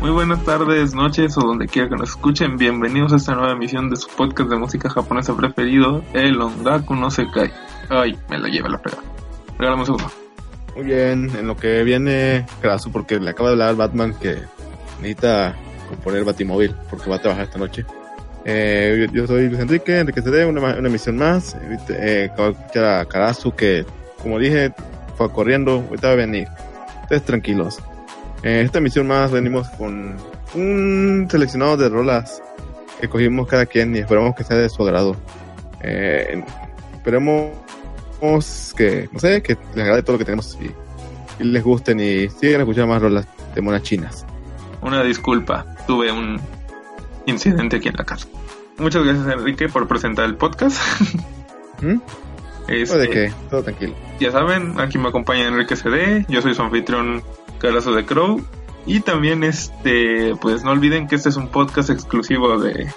Muy buenas tardes, noches o donde quiera que nos escuchen. Bienvenidos a esta nueva emisión de su podcast de música japonesa preferido, El Ongaku no se cae. Ay, me la lleva la pega. Regálame un segundo. Muy bien, en lo que viene Krasu, porque le acaba de hablar Batman que necesita componer Batimóvil, porque va a trabajar esta noche. Eh, yo, soy Luis Enrique, Enrique CD, una, una emisión más. Eh, acabo de escuchar a Karasu que, como dije, fue corriendo, ahorita va a venir. Ustedes tranquilos. Eh, esta emisión más venimos con un seleccionado de rolas que cogimos cada quien y esperamos que sea de su agrado. Eh, esperemos que, no sé, que les agrade todo lo que tenemos y, y les gusten y sigan escuchando más rolas de monas chinas. Una disculpa, tuve un incidente aquí en la casa. Muchas gracias Enrique por presentar el podcast. ¿Mm? Este, ¿O de qué? Todo tranquilo. Ya saben, aquí me acompaña Enrique CD, yo soy su anfitrión Carazo de Crow. Y también este, pues no olviden que este es un podcast exclusivo de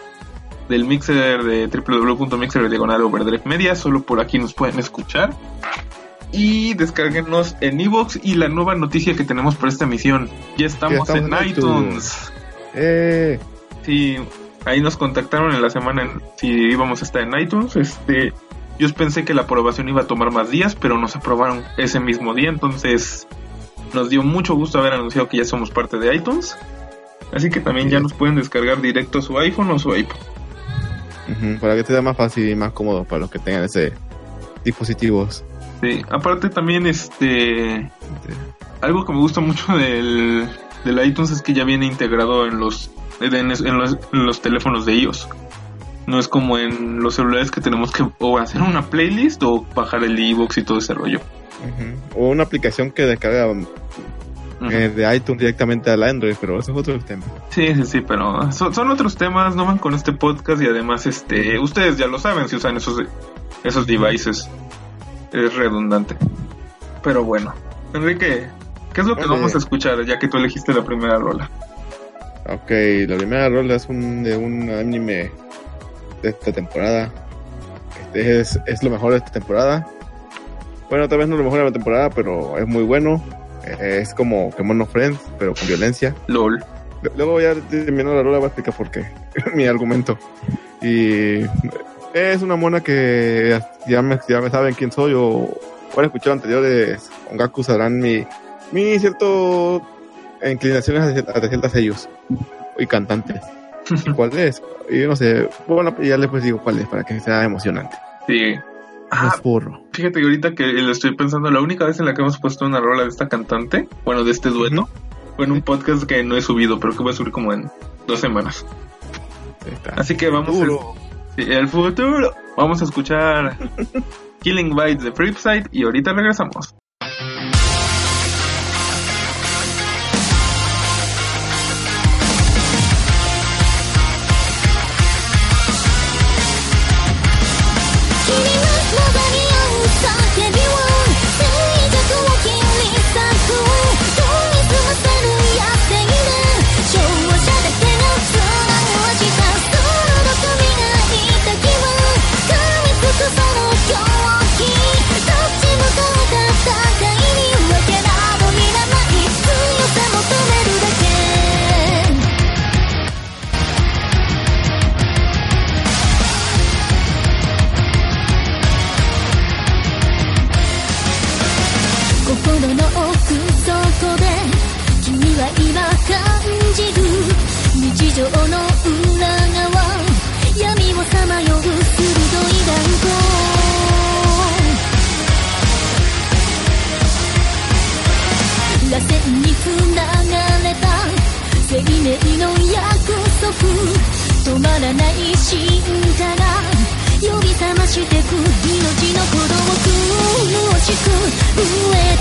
del mixer de www.mixer diagonal overdrive media, solo por aquí nos pueden escuchar. Y descarguenos en iVoox y la nueva noticia que tenemos para esta emisión. Ya estamos, estamos en en iTunes. ¡Eh! Sí, ahí nos contactaron en la semana en- si íbamos a estar en iTunes. Este, yo pensé que la aprobación iba a tomar más días, pero nos aprobaron ese mismo día, entonces nos dio mucho gusto haber anunciado que ya somos parte de iTunes. Así que también ya nos pueden descargar directo a su iPhone o su iPod. Para que sea más fácil y más cómodo para los que tengan ese dispositivos. Sí, aparte también este algo que me gusta mucho del, del iTunes es que ya viene integrado en los en, en los en los teléfonos de iOS. No es como en los celulares que tenemos que o hacer una playlist o bajar el iBox y todo ese rollo. O una aplicación que descarga eh, de iTunes directamente al Android, pero eso es otro tema. Sí, sí, sí, pero son, son otros temas, no van con este podcast y además este ustedes ya lo saben si usan esos esos devices. Es redundante. Pero bueno, Enrique, ¿qué es lo que Vale. vamos a escuchar ya que tú elegiste la primera rola? Ok, la primera rola es un, de un anime de esta temporada. Este es, es lo mejor de esta temporada. Bueno, tal vez no lo mejor de la temporada, pero es muy bueno. Es como Kemono Friends, pero con violencia. LOL. Luego ya terminando la rola voy a explicar por qué. Mi argumento. Y es una mona que ya me, ya me saben quién soy o, han escuchado anteriores. Ongaku sabrán mi, mi cierto inclinaciones hacia, hacia ciertos sellos y cantantes. ¿Y ¿Cuál es? Y yo no sé. Bueno, ya les pues digo cuál es para que sea emocionante. Sí. Ah, es burro. fíjate que ahorita que lo estoy pensando, la única vez en la que hemos puesto una rola de esta cantante, bueno, de este dueto, fue en un podcast que no he subido, pero que voy a subir como en dos semanas. Así que vamos a, sí, el futuro. Vamos a escuchar Killing Bites de Flipside y ahorita regresamos.「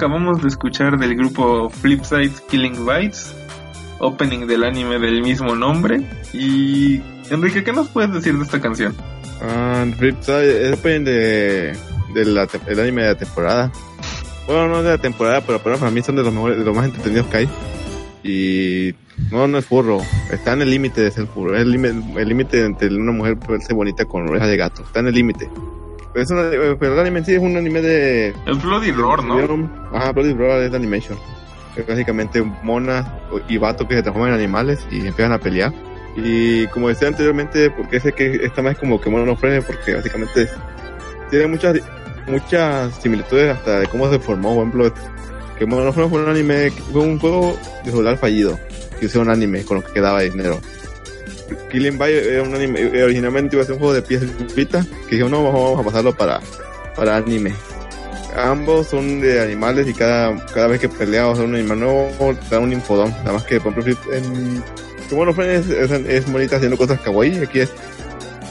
acabamos de escuchar del grupo Flipside Killing Bites, opening del anime del mismo nombre. Y Enrique, ¿qué nos puedes decir de esta canción? Ah, Flipside es depende de, anime de la temporada. Bueno, no de la temporada, pero, para mí son de los mejores, de los más entretenidos que hay. Y no, no es furro. Está en el límite de ser furro. Es el límite entre una mujer verse bonita con orejas de gato. Está en el límite. Pero, es una- pero el anime en sí es un anime de, El Bloody Roar, ¿no? Ajá, Bloody Roar es de animation. Es básicamente monas y vatos que se transforman en animales y empiezan a pelear. Y como decía anteriormente, porque sé que esta más es como que Mono Friends, porque básicamente es- tiene muchas muchas similitudes hasta de cómo se formó, por ejemplo, que Mono Friends fue un anime, fue un juego de celular fallido, que usó un anime con lo que quedaba de dinero. Killing Bite era un anime, eh, originalmente iba a ser un juego de pies frita, que dijeron, no, vamos a pasarlo para, para anime. Ambos son de animales y cada, cada vez que peleas un animal nuevo, da un infodón. Nada más que, por ejemplo, en Friends es, es, es bonita haciendo cosas kawaii, aquí es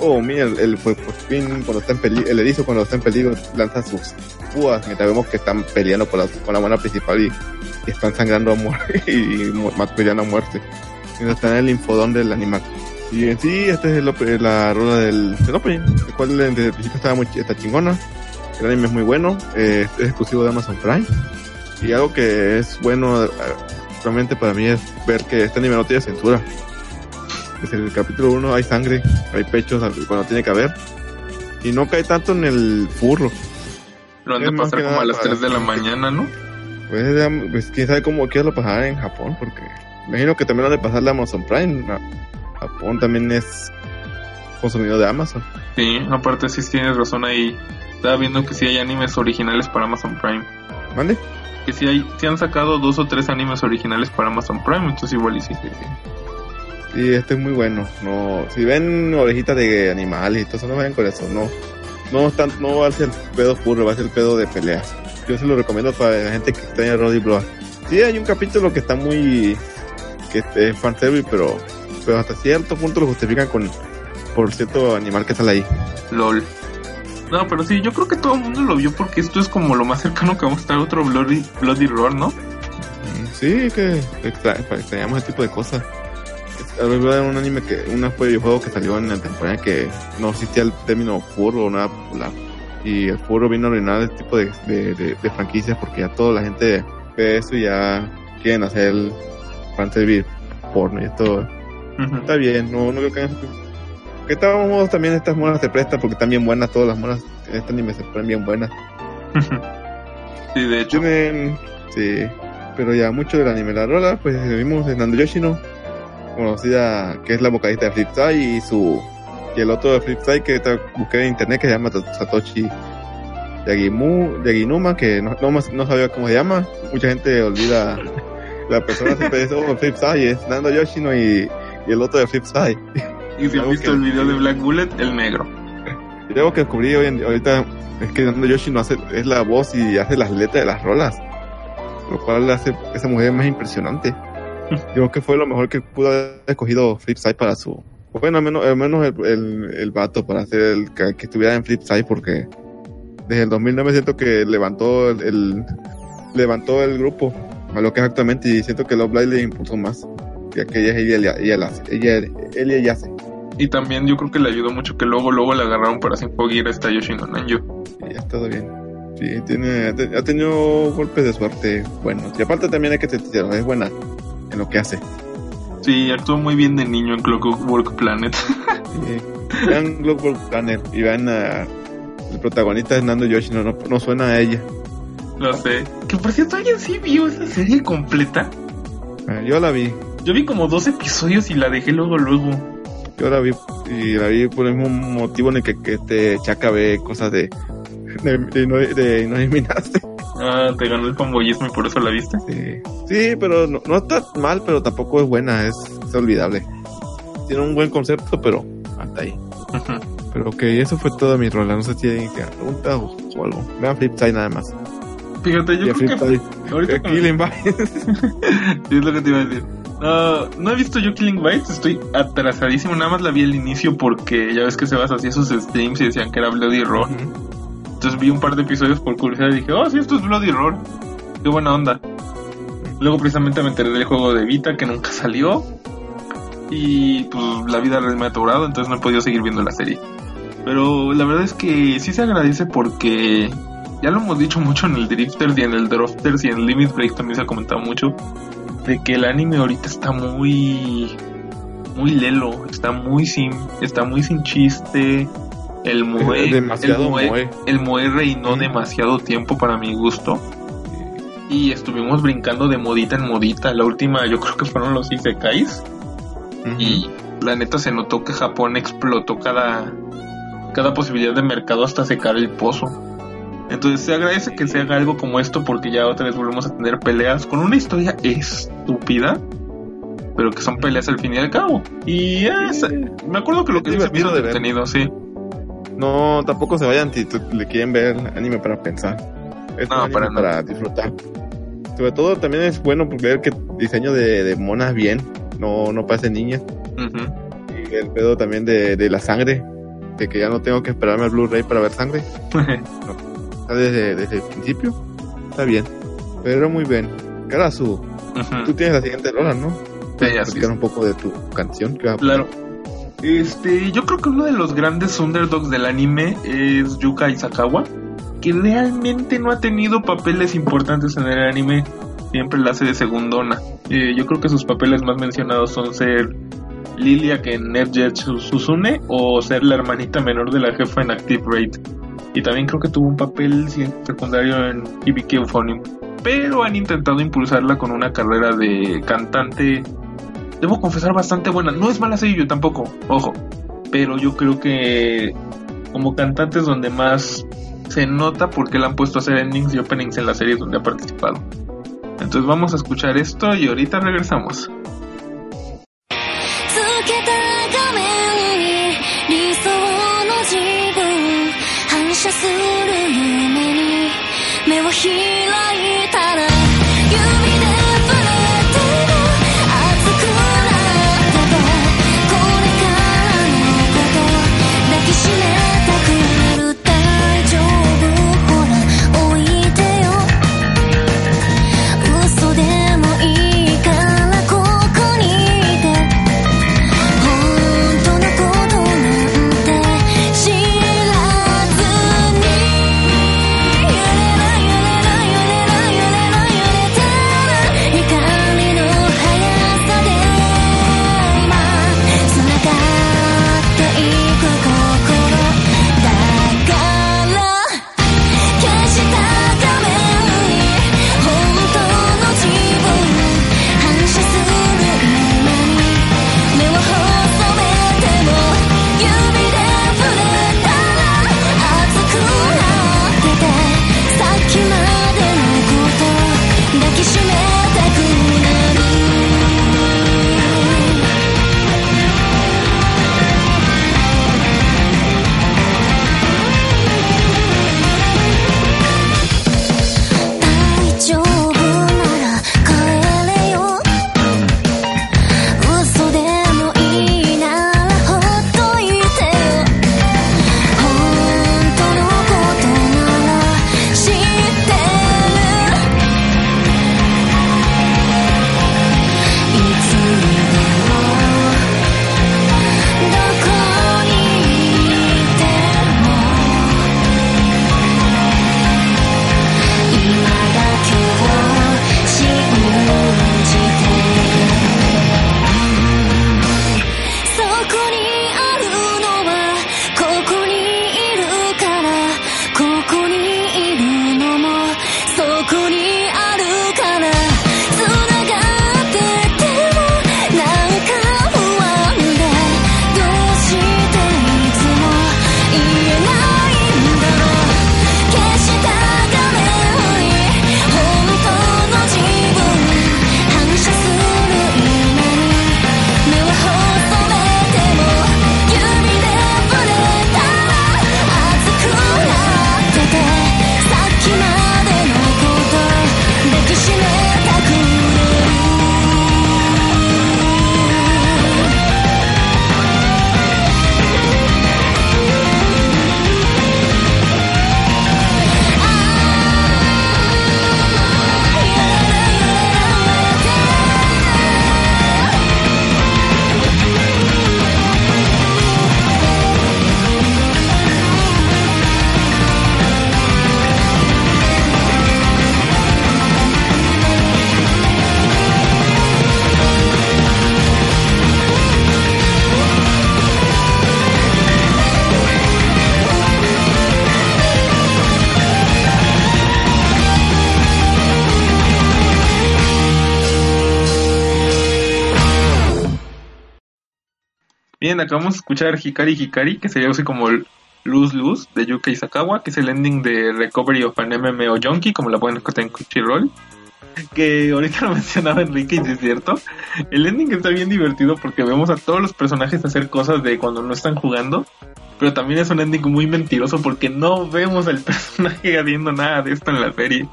Oh, mira, el, el, pues, cuando está en peligro, el erizo cuando está en peligro lanza sus púas mientras vemos que están peleando con la, con la buena principal y, y están sangrando a muerte y más peleando a muerte. Mientras está en el infodón del animal. Y en sí, esta es el op- la rueda del, del opening, el cual desde el principio estaba muy, está chingona. El anime es muy bueno, eh, es exclusivo de Amazon Prime. Y algo que es bueno eh, realmente para mí es ver que este anime no tiene censura. Desde el capítulo 1 hay sangre, hay pechos cuando tiene que haber. Y no cae tanto en el furro. Lo han de pasar como a las para- 3 de la mañana, ¿no? Pues, pues quién sabe cómo qué lo pasará en Japón, porque imagino que también lo han de pasar de Amazon Prime. A- Japón también es consumido de Amazon. Sí, aparte sí tienes razón ahí. Estaba viendo que sí hay animes originales para Amazon Prime. ¿Mande? Que sí hay, sí han sacado dos o tres animes originales para Amazon Prime, entonces igual y sí. Y este es muy bueno. No, si ven orejitas de animales y todo eso, no vayan con eso. No, no, están, no va a ser el pedo furro, va a ser el pedo de peleas. Yo se lo recomiendo para la gente que está en Roddy Blood. Sí, hay un capítulo que está muy. que es fanservice, pero, pero hasta cierto punto lo justifican con por cierto animal que sale ahí. LOL. No, pero sí, yo creo que todo el mundo lo vio porque esto es como lo más cercano que vamos a estar a otro Bloody, Bloody Roar, ¿no? Sí, que extra- extrañamos ese tipo de cosas. Un anime que, un videojuego que salió en la temporada que no existía el término furro o nada popular. Y el furro vino a arruinar este tipo de, de, de- de franquicias porque ya toda la gente ve eso y ya quieren hacer fanservice porno y esto Está bien, no, no creo que que estábamos modos también estas monas se prestan porque están bien buenas, todas las monas en este anime se ponen bien buenas. sí, de hecho. Tienen, sí, pero ya mucho del anime. La rola, pues vimos en Nando Yoshino, conocida que es la vocalista de Flipside y su y el otro de Flipside que busqué en internet que se llama Satoshi Yagimu, Yaginuma, que no, no, no sabía cómo se llama. Mucha gente olvida la persona siempre dice, oh, Flipside es Nando Yoshino y, y el otro de Flipside. Y si han algo visto que- el video de Black Bullet, el negro. Y luego que descubrí hoy en- ahorita es que Nando Yoshino hace, es la voz y hace las letras de las rolas. Lo cual hace esa mujer más impresionante. Yo creo que fue lo mejor que pudo haber escogido Flipside para su. Bueno, al menos, al menos el, el, el vato para hacer el que, que estuviera en Flipside porque desde el 2009 siento que levantó el, el- levantó el grupo a lo que es actualmente y siento que Love Live le impulsó más. Que ella, ella, ella, la hace. Ella, ella, ella hace. Y también yo creo que le ayudó mucho que luego luego le agarraron para seguir a esta Yoshino Nanjo. Y ya todo bien. Sí, tiene, ha te- ha tenido golpes de suerte buenos. Y aparte también hay que sincero, es buena en lo que hace. Sí, actuó muy bien de niño en Clockwork Planet. Y vean Global Planner y vean a el protagonista es Nando Yoshino, no, no suena a ella. Lo sé. Que por cierto, ¿alguien sí vio esa serie completa? Eh, Yo la vi, Yo vi como dos episodios y la dejé luego, luego. yo la vi y la vi por el mismo motivo en el que, que este Chaca ve cosas de, de, de no, de no eliminaste. Ah, te ganó el fanboyismo y por eso la viste. Sí, sí pero no, no está mal, pero tampoco es buena, es, es olvidable. Tiene un buen concepto, pero hasta ahí. Pero ok, eso fue toda mi rola. No sé si tiene preguntas o, o algo. Vean Flipside nada más. Fíjate, yo creo que ahorita Bites. Sí, es lo que te iba a decir. Ah, no he visto yo Killing Bites, estoy atrasadísimo. Nada más la vi al inicio porque ya ves que se vas hacía esos streams y decían que era Bloody Roar. Entonces vi un par de episodios por curiosidad y dije, oh, sí, esto es Bloody Roar. Qué buena onda. Luego precisamente me enteré del juego de Vita que nunca salió. Y pues la vida me ha atorado, entonces no he podido seguir viendo la serie. Pero la verdad es que sí se agradece porque ya lo hemos dicho mucho en el Drifters y en el Drofters y en Limit Break también se ha comentado mucho de que el anime ahorita está muy muy lelo, está muy sin está muy sin chiste. El moe, el moe, moe. el moe reinó Mm. demasiado tiempo para mi gusto. Y estuvimos brincando de modita en modita. La última yo creo que fueron los Isekais. Y la neta se notó que Japón explotó cada, cada posibilidad de mercado hasta secar el pozo. Entonces se agradece que se haga algo como esto porque ya otra vez volvemos a tener peleas con una historia estúpida, pero que son peleas al fin y al cabo. Y es, me acuerdo que lo que se me hizo divertido de ver. entretenido, sí. No, tampoco se vayan si le quieren ver anime para pensar. Es No, para para, nada. disfrutar. Sobre todo también es bueno ver que diseño de, de monas bien, no, no parecen niñas. Ujú. Y el pedo también de, de la sangre. de que ya no tengo que esperarme al Blu-ray para ver sangre. Está desde, desde el principio. Está bien. Pero muy bien. Karasu, Ujú. tú tienes la siguiente rola, ¿no? Sí, Platicar es. un poco de tu canción. que a Claro. Este, yo creo que uno de los grandes underdogs del anime es Yuka Isakawa, que realmente no ha tenido papeles importantes en el anime, siempre la hace de segundona. Eh, yo creo que sus papeles más mencionados son ser Lilia que en NetJet Susune o ser la hermanita menor de la jefa en Active Raid. Y también creo que tuvo un papel secundario en Hibiki Euphonium. Pero han intentado impulsarla con una carrera de cantante debo confesar, bastante buena. No es mala yo tampoco, ojo. Pero yo creo que como cantante es donde más se nota porque le han puesto a hacer endings y openings en las series donde ha participado. Entonces vamos a escuchar esto y ahorita regresamos. here. Acabamos de escuchar Hikari Hikari, que sería así como Luz Luz de Yuka Isakawa, que es el ending de Recovery of an MMO Junkie, como la pueden encontrar en Crunchyroll. Que ahorita lo mencionaba Enrique y es cierto. El ending está bien divertido porque vemos a todos los personajes hacer cosas de cuando no están jugando. Pero también es un ending muy mentiroso porque no vemos al personaje haciendo nada de esto en la serie.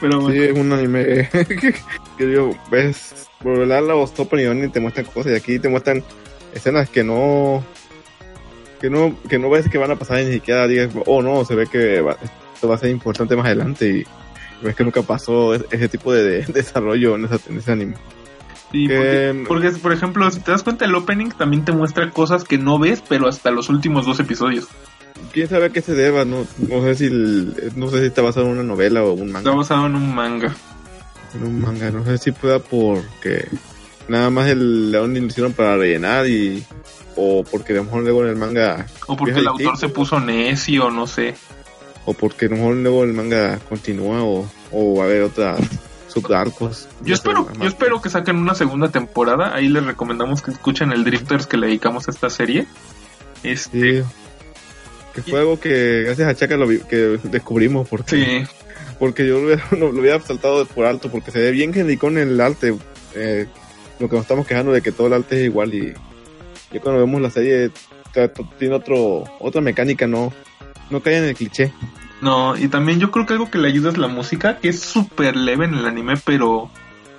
Pero Sí, es un anime que, digo, ves, por la voz y te muestran cosas y aquí te muestran escenas que no que no, que no ves que van a pasar y ni siquiera digas, oh no, se ve que va- esto va a ser importante más adelante y ves que nunca pasó ese, tipo de, de desarrollo en, esa- en ese anime. Sí, Que- porque, porque, por ejemplo, si te das cuenta, el opening también te muestra cosas que no ves, pero hasta los últimos dos episodios. ¿Quién sabe a qué se deba? No, no sé si el- no sé si está basado en una novela o un Está manga. basado en un manga. En un manga, no sé si pueda porque nada más el león lo hicieron para rellenar y o porque a lo mejor luego en el manga O porque el autor se puso necio, no sé. o porque a lo mejor luego el manga continúa o, o va a haber otras subarcos. Yo espero, yo espero que saquen una segunda temporada. Ahí les recomendamos que escuchen el Drifters que le dedicamos a esta serie. Este, Sí. Que fue algo que gracias a Chaka lo vi- que descubrimos porque sí. porque yo lo hubiera, lo hubiera saltado por alto porque se ve bien en el arte. Eh, lo que nos estamos quejando de que todo el arte es igual y yo cuando vemos la serie tiene otro otra mecánica, no no cae en el cliché. No, y también yo creo que algo que le ayuda es la música, que es súper leve en el anime, pero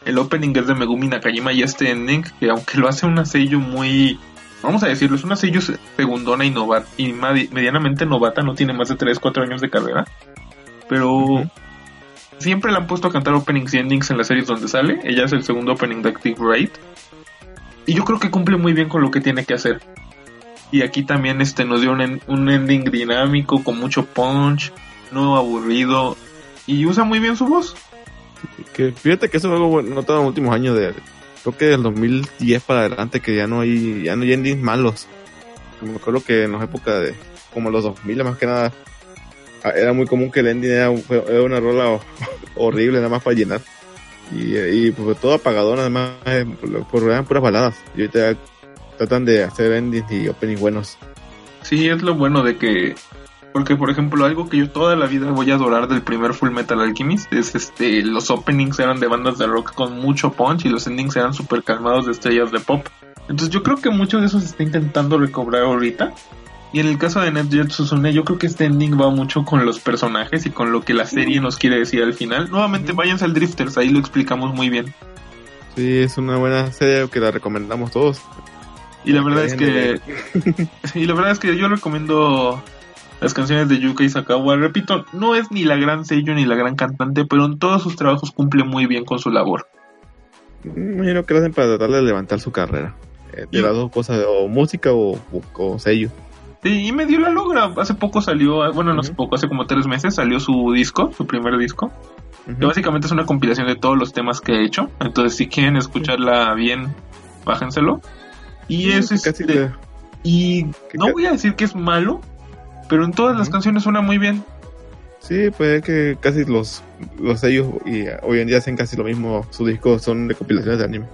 el opening es de Megumi Nakajima y este ending, que aunque lo hace una sello muy, vamos a decirlo, es una sello se- segundona y, nova- y medianamente novata, no tiene más de 3, 4 años de carrera, pero. Siempre le han puesto a cantar openings y endings en las series donde sale, ella es el segundo opening de Active Right, y yo creo que cumple muy bien con lo que tiene que hacer. Y aquí también este nos dio un, un ending dinámico con mucho punch, no aburrido y usa muy bien su voz. Que fíjate que eso es algo bueno, notado en los últimos años de creo que del 2010 para adelante que ya no hay ya no hay endings malos. Me acuerdo que en las épocas de como los 2000 más que nada era muy común que el ending era, una rola ho- horrible nada más para llenar. Y, y pues todo apagado nada más eh, por- eran puras baladas. Y ahorita tratan de hacer endings y openings buenos. Sí, es lo bueno de que porque por ejemplo algo que yo toda la vida voy a adorar del primer Full Metal Alchemist es este los openings eran de bandas de rock con mucho punch y los endings eran súper calmados de estrellas de pop. Entonces yo creo que mucho de eso se está intentando recobrar ahorita. Y en el caso de NetJet Susune, yo creo que este ending va mucho con los personajes y con lo que la serie nos quiere decir al final. Nuevamente, váyanse al Drifters, ahí lo explicamos muy bien. Sí, es una buena serie que la recomendamos todos. Y la verdad es que y la verdad es que yo recomiendo las canciones de Yuka Sakawa. Repito, no es ni la gran sello ni la gran cantante, pero en todos sus trabajos cumple muy bien con su labor. Imagino que lo hacen para tratar de levantar su carrera. Eh, de las dos cosas, o música o, o- o sello. Sí, y medio la logra. Hace poco salió, bueno, no hace poco, hace como tres meses salió su disco, su primer disco. Que básicamente es una compilación de todos los temas que he hecho. Entonces, si quieren escucharla bien, bájenselo. Y es este, que- y no voy a decir que es malo, pero en todas las canciones suena muy bien. Sí, pues es que casi los, los sellos y eh, hoy en día hacen casi lo mismo. Sus discos son de compilaciones de anime.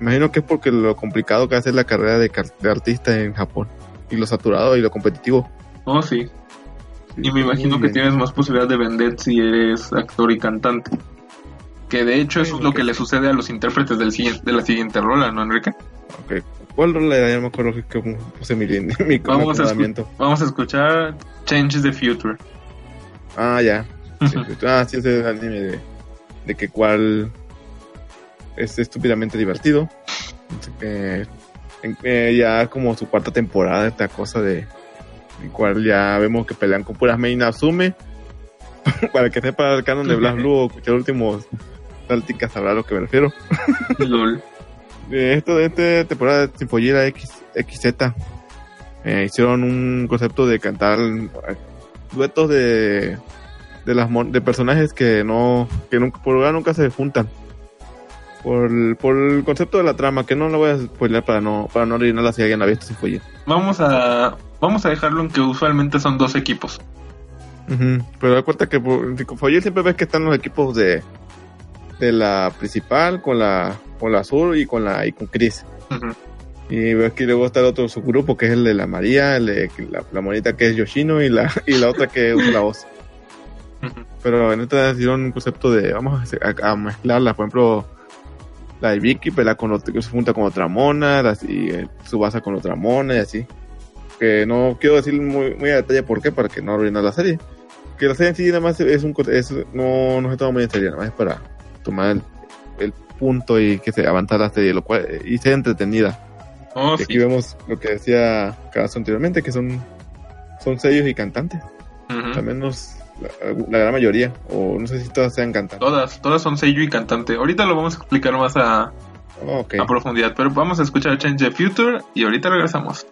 Imagino que es porque lo complicado que hace la carrera de, car- de artista en Japón. Y lo saturado y lo competitivo. Oh, sí. Y me imagino que tienes más posibilidad de vender si eres actor y cantante. Que de hecho eso es lo que le sucede a los intérpretes del siguiente, de la siguiente rola, ¿no, Enrique? Ok. ¿Cuál rola? Ya me acuerdo que, puse mi, mi, Vamos a, vamos a escuchar Change the Future. Ah, ya. Ah, sí, ese es el anime de, de que cuál es estúpidamente divertido. Eh, eh, ya como su cuarta temporada, esta cosa de en cual ya vemos que pelean con puras main Asume. Para que sepa el canon de Blast Blue o escuchar últimos Táltica sabrá a lo que me refiero. LOL. De esto de esta temporada de Sinfollera X, XZ eh, hicieron un concepto de cantar eh, duetos de de las mon- de personajes que no que nunca por lugar nunca se juntan por el, por el concepto de la trama que no lo voy a spoiler para no para no arruinarla si alguien la ha visto Sinfollera Vamos a vamos a dejarlo en que usualmente son dos equipos. Pero da cuenta que Sinfollera siempre ves que están los equipos de de la principal con la con la azul y con la y con Chris. Y ves que luego está el otro subgrupo que es el de la María, el de la, la monita que es Yoshino y la, y la otra que usa la voz. Pero en esta hicieron un concepto de, vamos a, a mezclarla, por ejemplo, la de Vicky pues, pelea con otro, se junta con otra mona, y eh, con otra mona y así. Que no quiero decir muy, muy a detalle por qué, para que no arruinar la serie. Que la serie en sí nada más es un... Es, no, no se toma muy en serio, nada más es para tomar el, el punto y que se avanzara la serie, lo cual, eh, y sea entretenida. Oh, y aquí sí. vemos lo que decía Caso anteriormente, que son, son sellos y cantantes. Uh -huh. También nos la, gran mayoría, o no sé si todas sean cantantes. Todas, todas son seiyuu y cantante. Ahorita lo vamos a explicar más a, a profundidad, pero vamos a escuchar Change the Future y ahorita regresamos.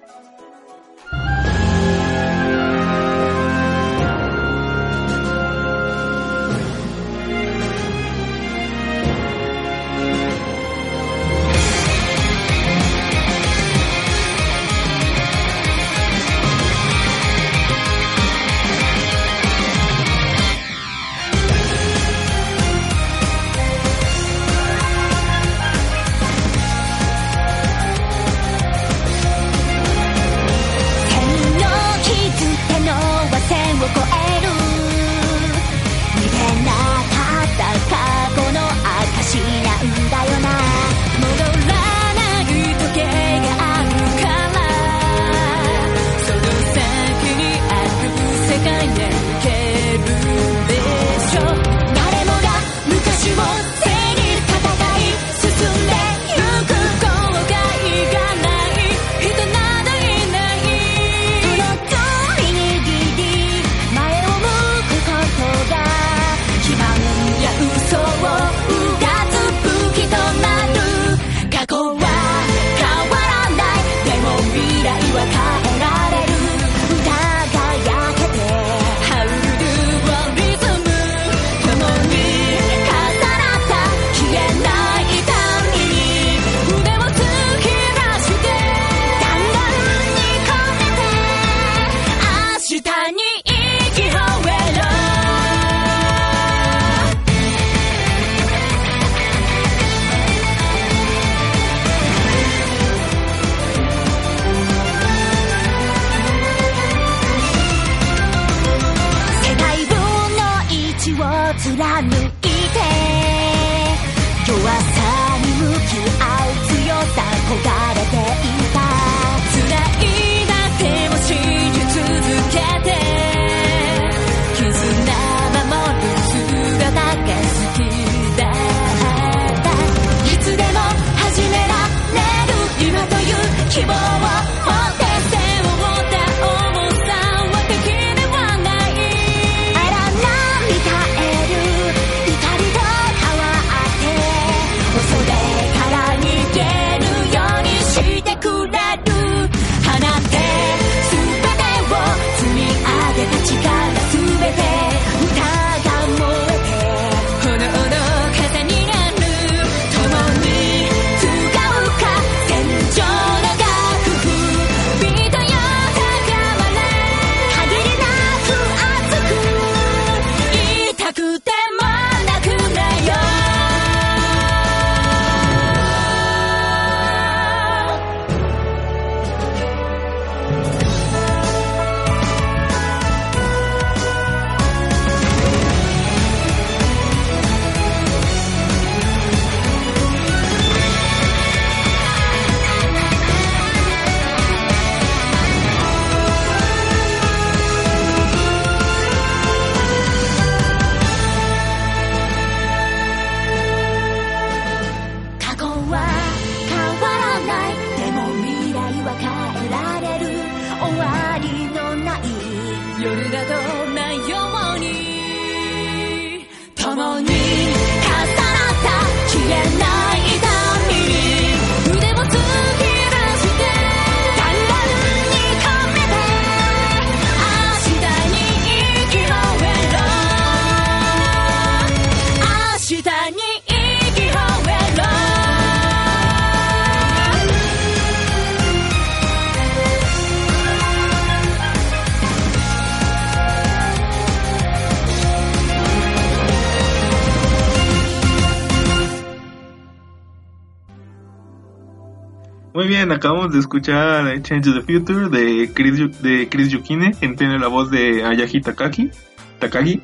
Muy bien, acabamos de escuchar eh, Change the Future de Chris, de Chris Yukine, quien tiene la voz de Ayagi Takaki, Takagi,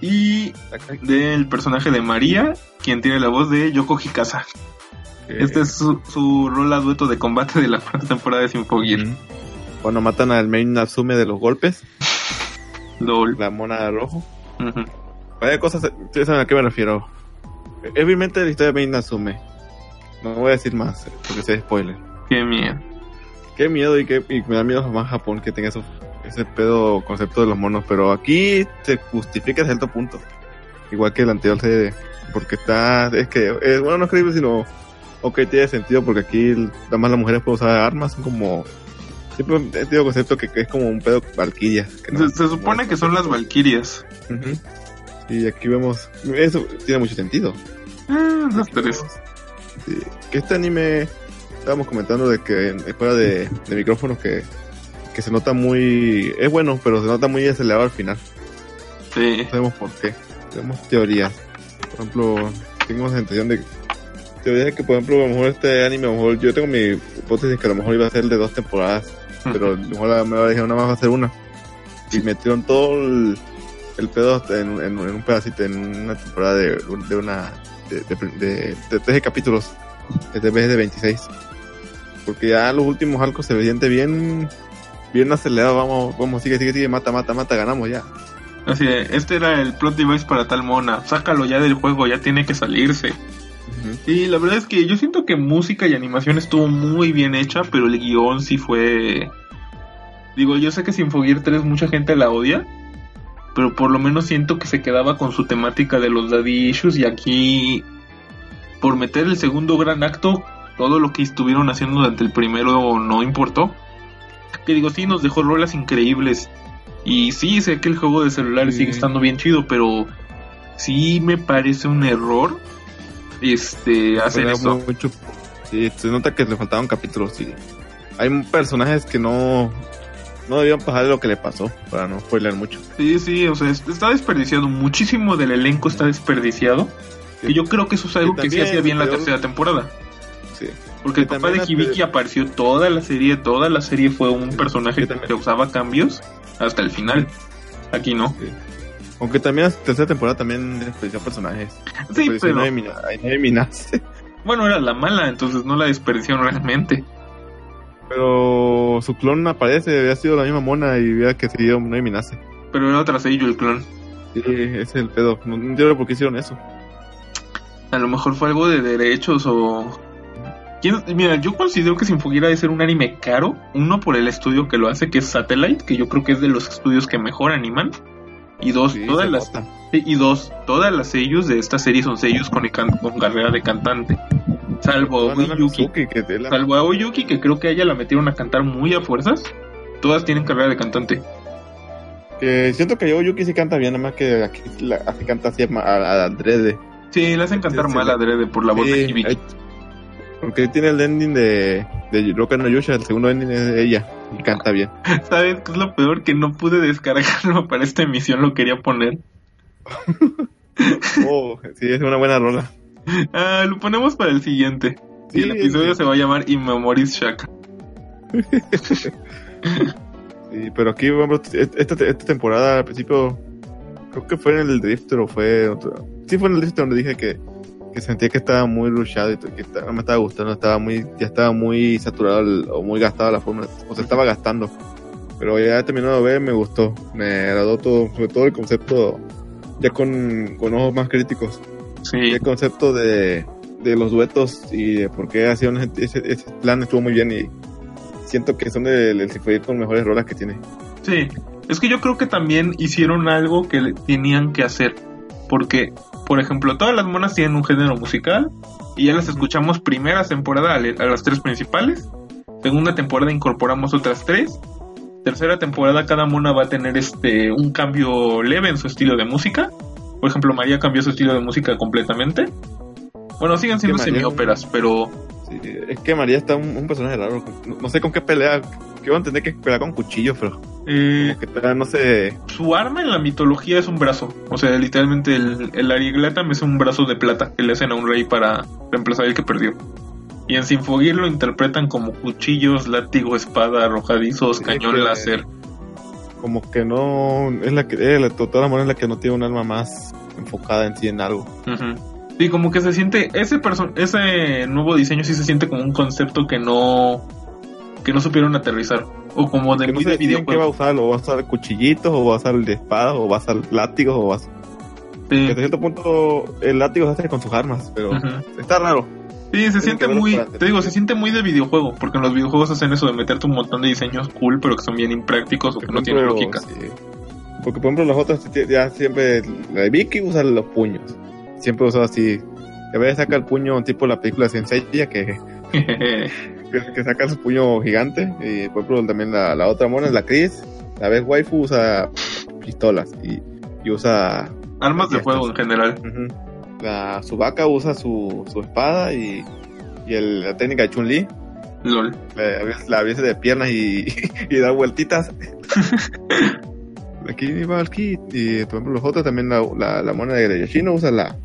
y del personaje de María, quien tiene la voz de Yoko Hikasa. Este es su, su a dueto de combate de la primera temporada de Sinfogir. Cuando matan al main Natsume de los golpes. Lol. La mona rojo. Uh. Vaya cosas, ustedes saben a qué me refiero. Evidentemente la historia de main Natsume no voy a decir más, eh, porque se spoiler. Qué miedo. Qué miedo y, qué, me da miedo más Japón que tenga esos, ese pedo concepto de los monos, pero aquí se justifica a cierto punto. Igual que el anterior CD, porque está, es que, es, bueno, no es creíble, sino, ok, tiene sentido porque aquí nada más las mujeres pueden usar armas, son como Siempre he este tenido concepto que, es como un pedo valquirias. Se, supone que son las valquirias. Y aquí vemos. Eso tiene mucho sentido. Ah, las tres. Sí, que este anime, estábamos comentando de que en- fuera de, de micrófonos que, que se nota muy, es bueno, pero se nota muy acelerado al final. Sí. No sabemos por qué. Tenemos teorías. Por ejemplo, tengo la sensación de teoría de que, por ejemplo, a lo mejor este anime, a lo mejor yo tengo mi hipótesis que a lo mejor iba a ser de dos temporadas, pero a lo mejor me dijeron nada más va a ser una. Y metieron todo el, el pedo en, en- en un pedacito, en una temporada de, de una, de, de, de, de 13 capítulos, en vez de 26. Porque ya los últimos arcos se siente bien, bien acelerado, vamos, vamos, sigue, sigue, sigue, mata, mata, mata, ganamos ya. Así de, este era el plot device para tal mona. Sácalo ya del juego, ya tiene que salirse. Ujú. Sí, la verdad es que yo siento que música y animación estuvo muy bien hecha, pero el guion sí fue... Digo, yo sé que Sinfogear 3 mucha gente la odia, pero por lo menos siento que se quedaba con su temática de los daddy issues y aquí, por meter el segundo gran acto, todo lo que estuvieron haciendo durante el primero no importó. Que digo, sí, nos dejó rolas increíbles. Y sí, sé que el juego de celular Sí. sigue estando bien chido, pero sí me parece un error este hacer eso. mucho- sí, se nota que le faltaban capítulos y hay personajes que no no debían pasar de lo que le pasó para no spoiler mucho. Sí, sí, o sea, es- está desperdiciado. Muchísimo del elenco está desperdiciado. Sí. Y yo creo que eso es algo Y que sí hacía bien la tercera temporada. Sí. Porque el papá de Hibiki apareció toda la serie, toda la serie fue un Sí, personaje también. que usaba cambios hasta el final. Aquí no. Aunque también la tercera temporada también desperdició personajes. Sí, Desperdició pero minas. bueno, era la mala, entonces no la desperdiciaron realmente. Pero su clon aparece, había sido la misma mona y había que seguido no eliminase. Pero era tras ello el clon. Sí, ese es el pedo. No entiendo por qué hicieron eso. A lo mejor fue algo de derechos o... ¿Quién- Mira, yo considero que Sinfoguera debe ser un anime caro. Uno, por el estudio que lo hace, que es Satellite, que yo creo que es de los estudios que mejor animan. Y dos, Sí, todas las... nota. Y dos, todas las sellos de esta serie son sellos con, con carrera de cantante. Salvo a la- Salvo a Oyuki, que creo que a ella la metieron a cantar muy a fuerzas. Todas tienen carrera de cantante. siento que yo Yuki sí canta bien, nada más que aquí, la, canta así a, a, a adrede. Sí, le hacen cantar Sí, mal la- adrede por la voz de Hibiki. porque tiene el ending de, de Roka no Yusha, el segundo ending es de ella, y canta bien. ¿Sabes qué es lo peor? Que no pude descargarlo para esta emisión, lo quería poner. Oh, sí, es una buena rola. Ah, lo ponemos para el siguiente. Y Sí, el episodio sí. se va a llamar In Memories Shaka. Sí, pero aquí, ejemplo, esta, esta temporada, al principio, creo que fue en el Drifter o fue otro. Sí, fue en el Drifter donde dije que, que sentía que estaba muy rushado y que estaba- no me estaba gustando, estaba muy, ya estaba muy saturado el- o muy gastado la forma, o se estaba gastando. Pero ya terminado de ver, me gustó, me agradó todo, sobre todo el concepto, ya con, con ojos más críticos. Sí, el concepto de, de los duetos y de por qué hacían ese, ese plan estuvo muy bien y siento que son del el Sinfonia con mejores rolas que tiene. sí. Es que yo creo que también hicieron algo que tenían que hacer. Porque, por ejemplo, todas las monas tienen un género musical. Y ya las escuchamos primera temporada a, le- a las tres principales. Segunda temporada incorporamos otras tres. Tercera temporada cada mona va a tener este un cambio leve en su estilo de música. Por ejemplo, María cambió su estilo de música completamente. Bueno, siguen siendo semióperas, pero Sí, es que María está un, un personaje raro, no, no sé con qué pelea, que van a tener que pelear con cuchillos, pero eh, que no sé, su arma en la mitología es un brazo. O sea, literalmente el, el Arieglatam es un brazo de plata que le hacen a un rey para reemplazar el que perdió. Y en Sinfogir lo interpretan como cuchillos, látigo, espada, arrojadizos, Sí, cañón láser. Como que no, es la que, eh, la, toda la mona es la que no tiene un alma más enfocada en sí en algo. Ujú. Sí, como que se siente, ese perso- ese nuevo diseño sí se siente como un concepto que no, que no supieron aterrizar. O como de Que no muy sé de qué va a usar, o va a usar cuchillitos, o va a usar el de espada, o va a usar látigos, o va a Sí. que hasta cierto punto el látigo se hace con sus armas, pero está raro. Sí, se siente muy, te digo, se siente muy de videojuego, porque en los videojuegos hacen eso de meterte un montón de diseños cool, pero que son bien imprácticos o que no tienen lógica. sí. Porque, por ejemplo, los otros ya siempre. La de Vicky usa los puños. Siempre usa así. A veces saca el puño tipo la película Senseiya que, que, que saca su puño gigante. Y, por ejemplo, también la, la otra mona es la Chris. La vez waifu usa pistolas y, y usa. Armas de fuego en general. ujú. La Subaka usa su, su espada y, y el- la técnica de Chun-Li. LOL. La, aviesa de piernas y, y da vueltitas. Aquí va kit. Y por ejemplo, los otros también, la, la, la mona de Yoshino usa la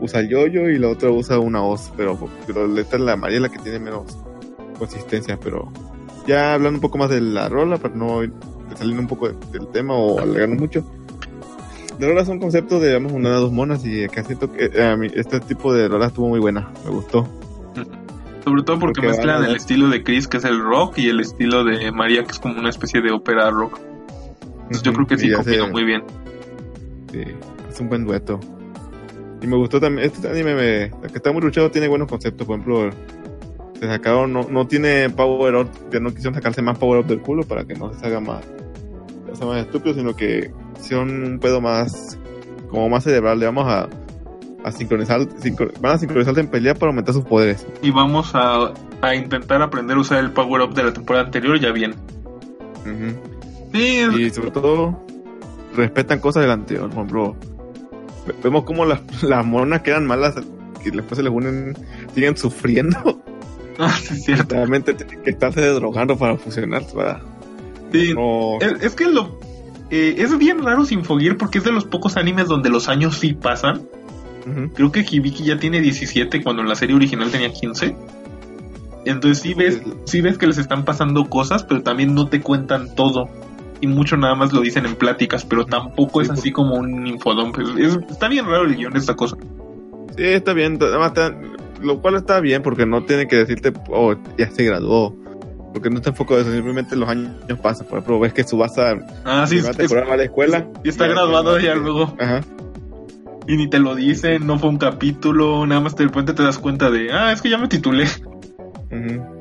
usa el yoyo y la otra usa una hoz. Pero, pero esta es la amarilla la que tiene menos consistencia. Pero ya hablando un poco más de la rola, para no salir un poco de- del tema o alargarnos mucho. De rolas son conceptos de, digamos, una de dos monas y acá siento que eh, a mí este tipo de rola estuvo muy buena, me gustó. Sobre todo porque, mezclan el estilo de Chris, que es el rock, y el estilo de María, que es como una especie de ópera rock. Entonces yo creo que sí combinó se- muy bien. Sí, es un buen dueto. Y me gustó también, este anime me, que está muy luchado tiene buenos conceptos, por ejemplo, se sacaron, no, no tiene power up, que no quisieron sacarse más power up del culo para que no se haga más, más estúpido, sino que hicieron un pedo más, como más cerebral, le vamos a, a sincronizar, sincro- van a sincronizarse en pelea para aumentar sus poderes. Y vamos a, a intentar aprender a usar el power up de la temporada anterior ya bien. Sí, es- Y sobre todo, respetan cosas del anterior, por ejemplo, ve- vemos como las, las monas que eran malas, que después se les unen, siguen sufriendo. ah, sí, es cierto. Realmente tienen que estarse drogando para fusionar. Para Sí, no... Es, es que lo eh, es bien raro Sinfogir porque es de los pocos animes donde los años sí pasan. Creo que Hibiki ya tiene 17 cuando en la serie original tenía 15. Entonces sí ves, sí ves que les están pasando cosas, pero también no te cuentan todo. Y mucho nada más lo dicen en pláticas, pero tampoco es Sí, así como un infodump. Es- es- está bien raro el guion esta cosa. Sí, está bien. Además, está- lo cual está bien porque no tiene que decirte, oh, ya se graduó. Porque no está enfocado en eso, simplemente los años pasan. Por ejemplo, ves que Subasa Ah, sí, es- temporada a la escuela. y está Ya- graduado ya luego. Ajá. Y ni te lo dicen, no fue un capítulo, nada más de repente te das cuenta de, ah, es que ya me titulé. Ujú.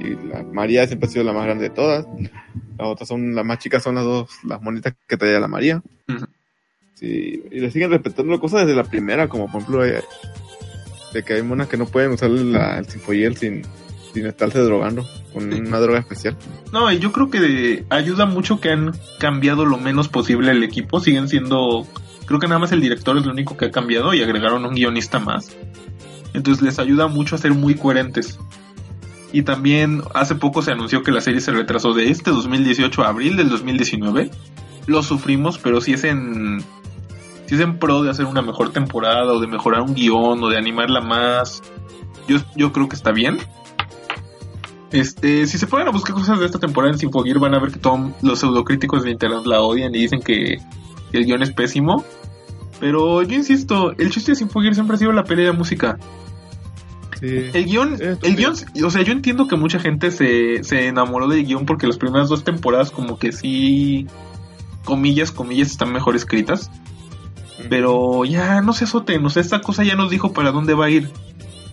Y la María siempre ha sido la más grande de todas. Las otras son, las más chicas son las dos, las monitas que traía la María. Sí, y le siguen respetando cosas desde la primera, como por ejemplo, eh, de que hay monas que no pueden usar la- el Sinfoyel sin, sin estarse drogando con una droga especial. No, y yo creo que ayuda mucho que han cambiado lo menos posible el equipo. Siguen siendo. Creo que nada más el director es lo único que ha cambiado y agregaron un guionista más. Entonces les ayuda mucho a ser muy coherentes. Y también hace poco se anunció que la serie se retrasó de este 2018 a abril del 2019. Lo sufrimos, pero si es en. Si es en pro de hacer una mejor temporada o de mejorar un guion o de animarla más. Yo, yo creo que está bien. Este, si se ponen a buscar cosas de esta temporada en Sinfogir, van a ver que todos los pseudocríticos de internet la odian y dicen que, el guion es pésimo. Pero yo insisto, el chiste de Sinfogir siempre ha sido la pelea de música. Sí. El guion, el guion, o sea, yo entiendo que mucha gente se, se enamoró del guion porque las primeras dos temporadas como que sí, comillas, comillas, están mejor escritas. Pero ya no se azoten, o sea, esta cosa ya nos dijo para dónde va a ir.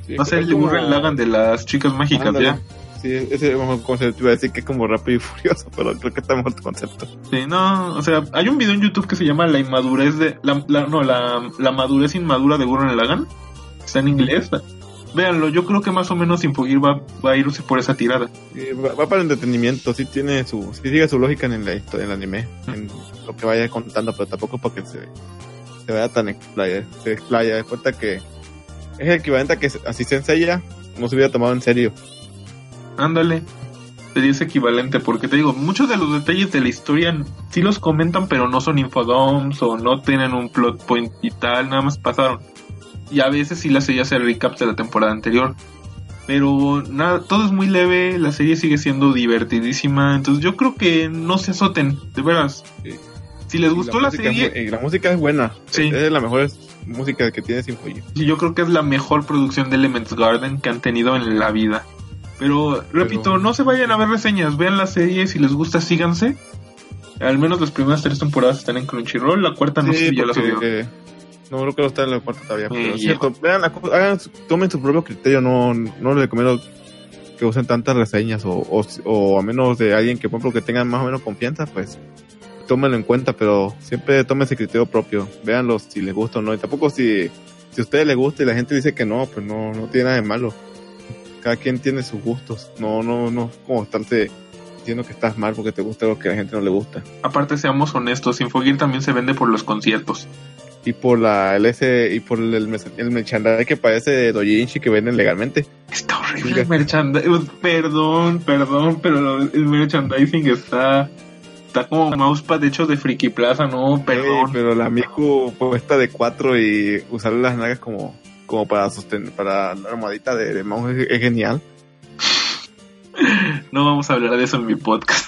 Sí, Va a ser el Gurren Lagan de las chicas mágicas, Ándale. ya. Sí, ese concepto. Iba a decir que es como rápido y furioso, pero creo que está mejor tu concepto. Sí, no, o sea, hay un video en YouTube que se llama La inmadurez de. La, la- no, la, la madurez inmadura de Gurren Lagann. Está en inglés. Véanlo, yo creo que más o menos Infogir va, va a irse por esa tirada. Va, va para entretenimiento, sí tiene su, sí sigue su lógica en la historia, en el anime, en lo que vaya contando, pero tampoco porque se, se vaya tan explaya, se explaya, de cuenta que es el equivalente a que así se enseña, no se hubiera tomado en serio. Ándale. Sería ese equivalente, porque te digo, muchos de los detalles de la historia sí los comentan, pero no son infodoms o no tienen un plot point y tal, nada más pasaron. Y a veces sí la serie hace recaps de la temporada anterior. Pero nada, todo es muy leve, la serie sigue siendo divertidísima, entonces yo creo que no se azoten, de veras. Sí. Si les gustó la, serie, la música es buena, Sí. es de las mejores músicas que tiene Sinfonia. Sí, yo creo que es la mejor producción de Elements Garden que han tenido en la vida. Pero, repito, no se vayan a ver reseñas, vean la serie, si les gusta, síganse. Al menos las primeras tres temporadas están en Crunchyroll, la cuarta no sé Sí, si ya la subieron. eh, No creo que no está en la cuarta todavía. Pero Eh, es cierto, vean hagan tomen su propio criterio. No, no les recomiendo que usen tantas reseñas o, o, o a menos de alguien que, por ejemplo, que tengan más o menos confianza, pues tómenlo en cuenta, pero siempre tomen ese criterio propio. Véanlo si les gusta o no. Y tampoco si, si a ustedes les gusta y la gente dice que no, pues no, no tiene nada de malo. Cada quien tiene sus gustos. No, no, no es como estarse diciendo que estás mal porque te gusta algo que a la gente no le gusta. Aparte, seamos honestos, Infogear también se vende por los conciertos. y por la el ese y por el, el, el merchandise que parece de Dojinshi que venden legalmente. Está horrible el merchandising. Perdón, perdón, pero lo- el merchandising está. Está como mousepad hecho de Friki Plaza, no, perdón. pero la Miku cuesta de 4 y usar las nalgas como como para sostener para la almohadita de, de mouse es, es genial. No vamos a hablar de eso en mi podcast.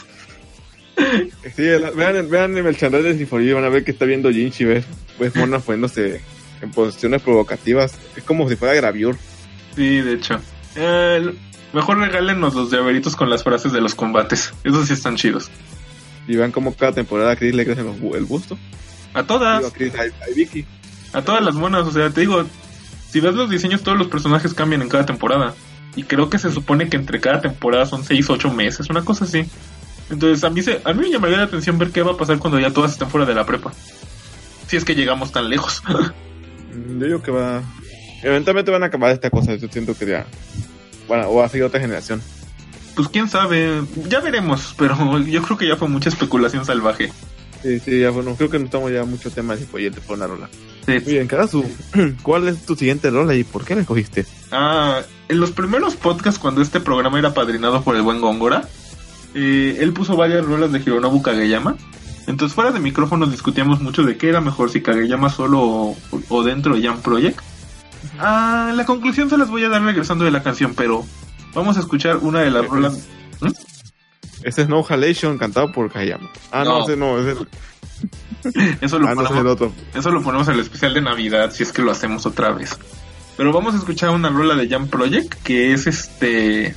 Sí, vean, vean el merchandise de Sinfonía van a ver que está viendo Jinchi, ves, ves monas poniéndose en posiciones provocativas. Es como si fuera gravure. Sí, de hecho. Eh, mejor regálenos los llaveritos con las frases de los combates. Esos sí están chidos. Y vean cómo cada temporada a Chris le bu- el busto. A todas. Digo, a Chris, a, a Vicky. A todas las monas, o sea, te digo, si ves los diseños, todos los personajes cambian en cada temporada. Y creo que se supone que entre cada temporada son 6 8 meses, una cosa así. Entonces, a mí, se, a mí me llamaría la atención ver qué va a pasar cuando ya todas estén fuera de la prepa. Si es que llegamos tan lejos. Mm, Yo digo que va. Eventualmente van a acabar esta cosa. Yo siento que ya. Bueno, o va a seguir otra generación. pues quién sabe, ya veremos, pero yo creo que ya fue mucha especulación salvaje. Sí, sí, ya bueno, creo que no estamos ya mucho tema de Cipollete por una rola. Sí. Muy bien, Karasu, ¿cuál es tu siguiente rola y por qué la escogiste? Ah, en los primeros podcasts, cuando este programa era padrinado por el buen Góngora, eh, él puso varias rolas de Hironobu Kageyama. Entonces, fuera de micrófonos discutíamos mucho de qué era mejor, si Kageyama solo o, o dentro de Jam Project. Ah, la conclusión se las voy a dar regresando de la canción, pero vamos a escuchar una de las rolas. Ese es No Halation cantado por Kayama. Ah, no, No. ese no, ese es Eso lo, ah, no, es el ponemos, otro. eso lo ponemos en el especial de Navidad, si es que lo hacemos otra vez. Pero vamos a escuchar una rola de Jam Project que es este.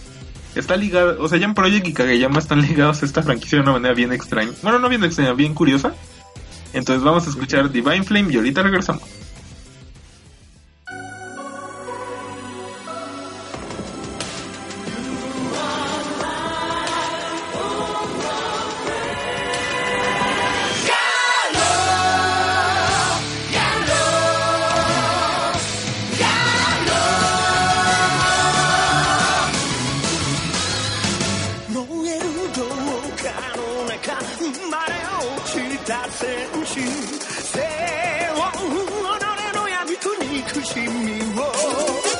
Está ligada, o sea, Jam Project y Kageyama están ligados a esta franquicia de una manera bien extraña. Bueno, no bien extraña, bien curiosa. Entonces vamos a escuchar Divine Flame y ahorita regresamos. た戦士背負う己の闇と憎しみを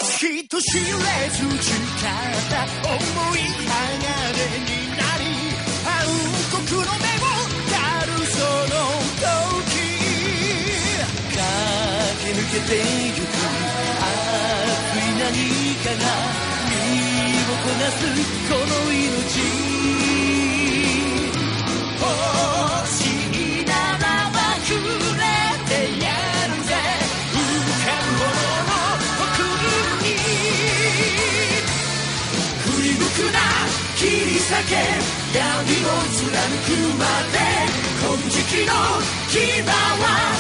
人知れず誓った思い鋼になり暗黒の目をたるその時駆け抜けてゆく熱い何かが身をこなすこの命。切り裂け闇を貫くまで金色の牙は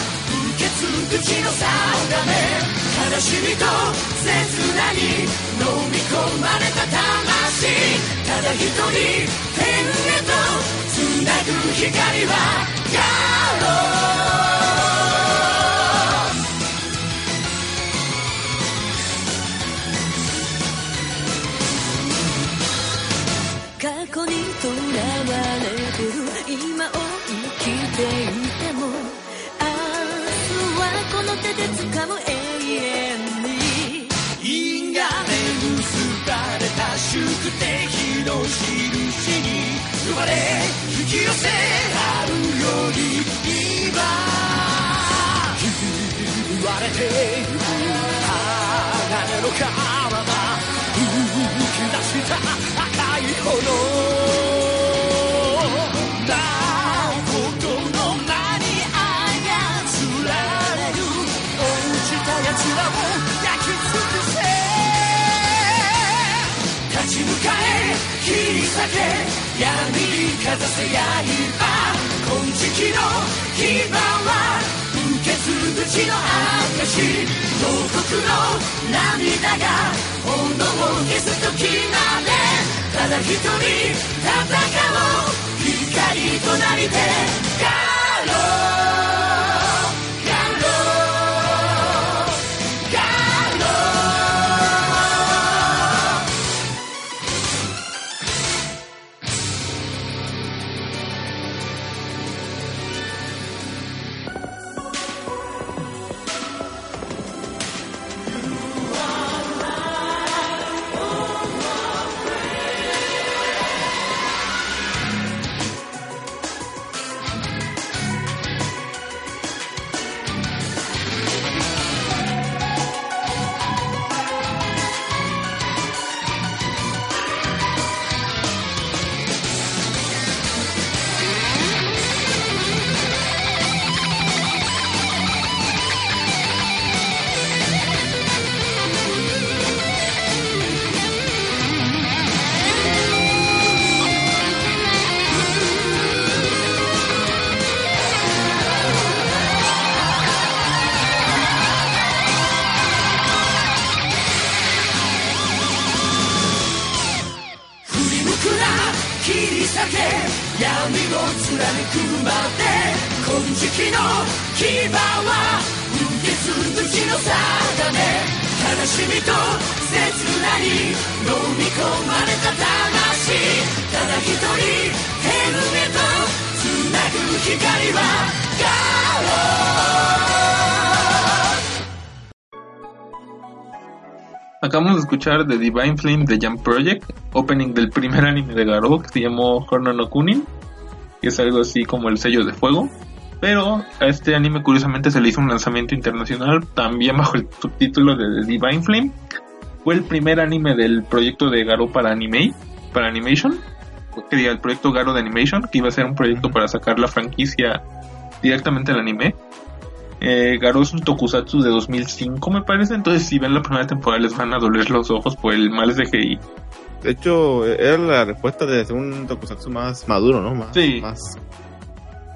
受け継ぐ血の定め悲しみと切なに飲み込まれた魂。ただ一人天へとつなぐ光はガロ過で掴む永遠に因果で結ばれた宿敵の印に生まれ引き寄せあるより今言われている鋼の体吹き出した赤い炎にかざせ刃金色の牙は受け継ぐ口の証牢獄の涙が炎を消す。時までただ一人戦おう光となりてガロー escuchar The Divine Flame de Jump Project, opening del primer anime de Garou que se llamó Horno no Kunin, que es algo así como el sello de fuego. Pero a este anime curiosamente se le hizo un lanzamiento internacional también bajo el subtítulo de The Divine Flame. Fue el primer anime del proyecto de Garou para anime, para animation, que diga el proyecto Garo de Animation, que iba a ser un proyecto para sacar la franquicia directamente al anime. Eh, Garo es un tokusatsu de 2005 me parece, entonces si ven la primera temporada les van a doler los ojos por el mal CGI. De hecho, era la respuesta de un tokusatsu más maduro, ¿no? Más, Sí. más,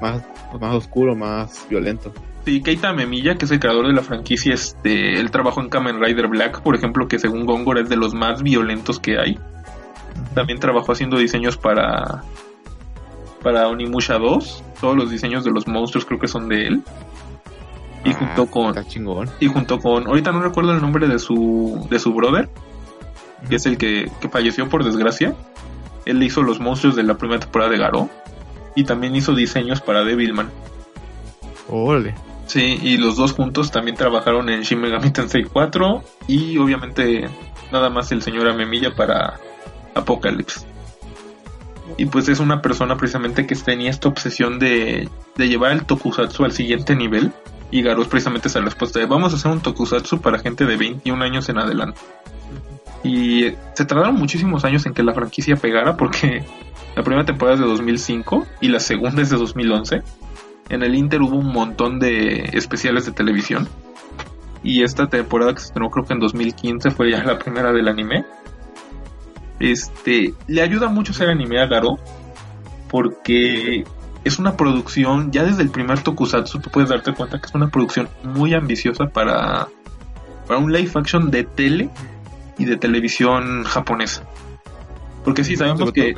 más, más oscuro, más violento. Sí, Keita Memilla, que es el creador de la franquicia, este, él trabajó en Kamen Rider Black, por ejemplo, que según Gongor es de los más violentos que hay. También trabajó haciendo diseños para para Onimusha 2. Todos los diseños de los monstruos creo que son de él. Y Ah, junto con Está chingón. y junto con ahorita no recuerdo el nombre de su de su brother, que es el que, que falleció por desgracia. Él hizo los monstruos de la primera temporada de Garo y también hizo diseños para Devilman. Órale. Sí, y los dos juntos también trabajaron en Shin Megami Tensei 4 y obviamente nada más el señor Amemilla para Apocalypse. Y pues es una persona precisamente que tenía esta obsesión de, de llevar el tokusatsu al siguiente nivel. Y Garou es precisamente esa respuesta de vamos a hacer un tokusatsu para gente de 21 años en adelante. Y se tardaron muchísimos años en que la franquicia pegara porque la primera temporada es de 2005 y la segunda es de 2011. En el Inter hubo un montón de especiales de televisión. Y esta temporada que se estrenó creo que en 2015 fue ya la primera del anime. Este, le ayuda mucho ser anime a Garo porque es una producción, ya desde el primer Tokusatsu tú puedes darte cuenta que es una producción muy ambiciosa para, para un live action de tele y de televisión japonesa. Porque sí, sabemos que,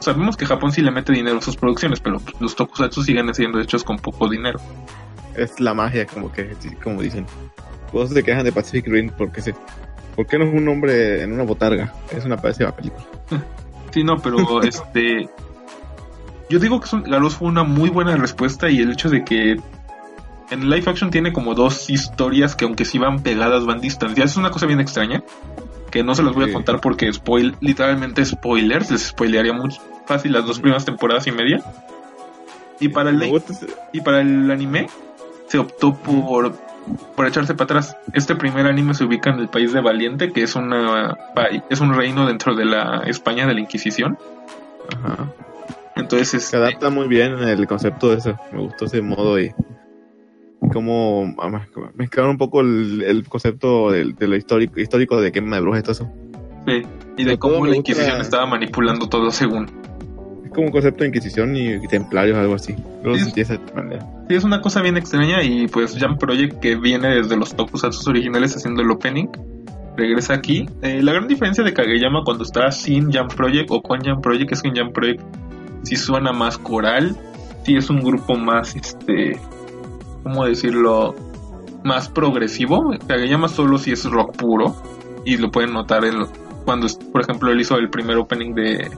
sabemos que Japón sí le mete dinero a sus producciones, pero pues, los Tokusatsu siguen siendo hechos con poco dinero. Es la magia, como que, como dicen. Todos se quejan de Pacific Rim porque se, ¿por qué no es un hombre en una botarga? Es una pésima película. Sí, no, pero este. Yo digo que son- Garous fue una muy buena respuesta y el hecho de que en live action tiene como dos historias que aunque sí van pegadas, van distanciadas. Es una cosa bien extraña. Que no se los voy a contar porque spoil, literalmente spoilers, les spoilearía muy fácil las dos primeras temporadas y media. Y para el y para el anime se optó por, por echarse para atrás. Este primer anime se ubica en el país de Valiente, que es una es un reino dentro de la España de la Inquisición. Ajá. Entonces, Se este, adapta muy bien el concepto de eso. Me gustó ese modo y y cómo ah, mez- mezclaron un poco el, el concepto del- de, lo histórico, histórico de quema de brujas y todo eso. sí, y de cómo la gusta Inquisición estaba manipulando todo según. como un concepto de Inquisición y templarios, algo así. Yo lo Sí. de manera. Sí, es una cosa bien extraña y pues Jam Project que viene desde los tokusatsu originales haciendo el opening regresa aquí. Eh, la gran diferencia de Kageyama cuando está sin Jam Project o con Jam Project es que en Jam Project sí suena más coral, sí es un grupo más, este, ¿cómo decirlo? Más progresivo. Kageyama solo sí es rock puro y lo pueden notar en, cuando, por ejemplo, él hizo el primer opening de...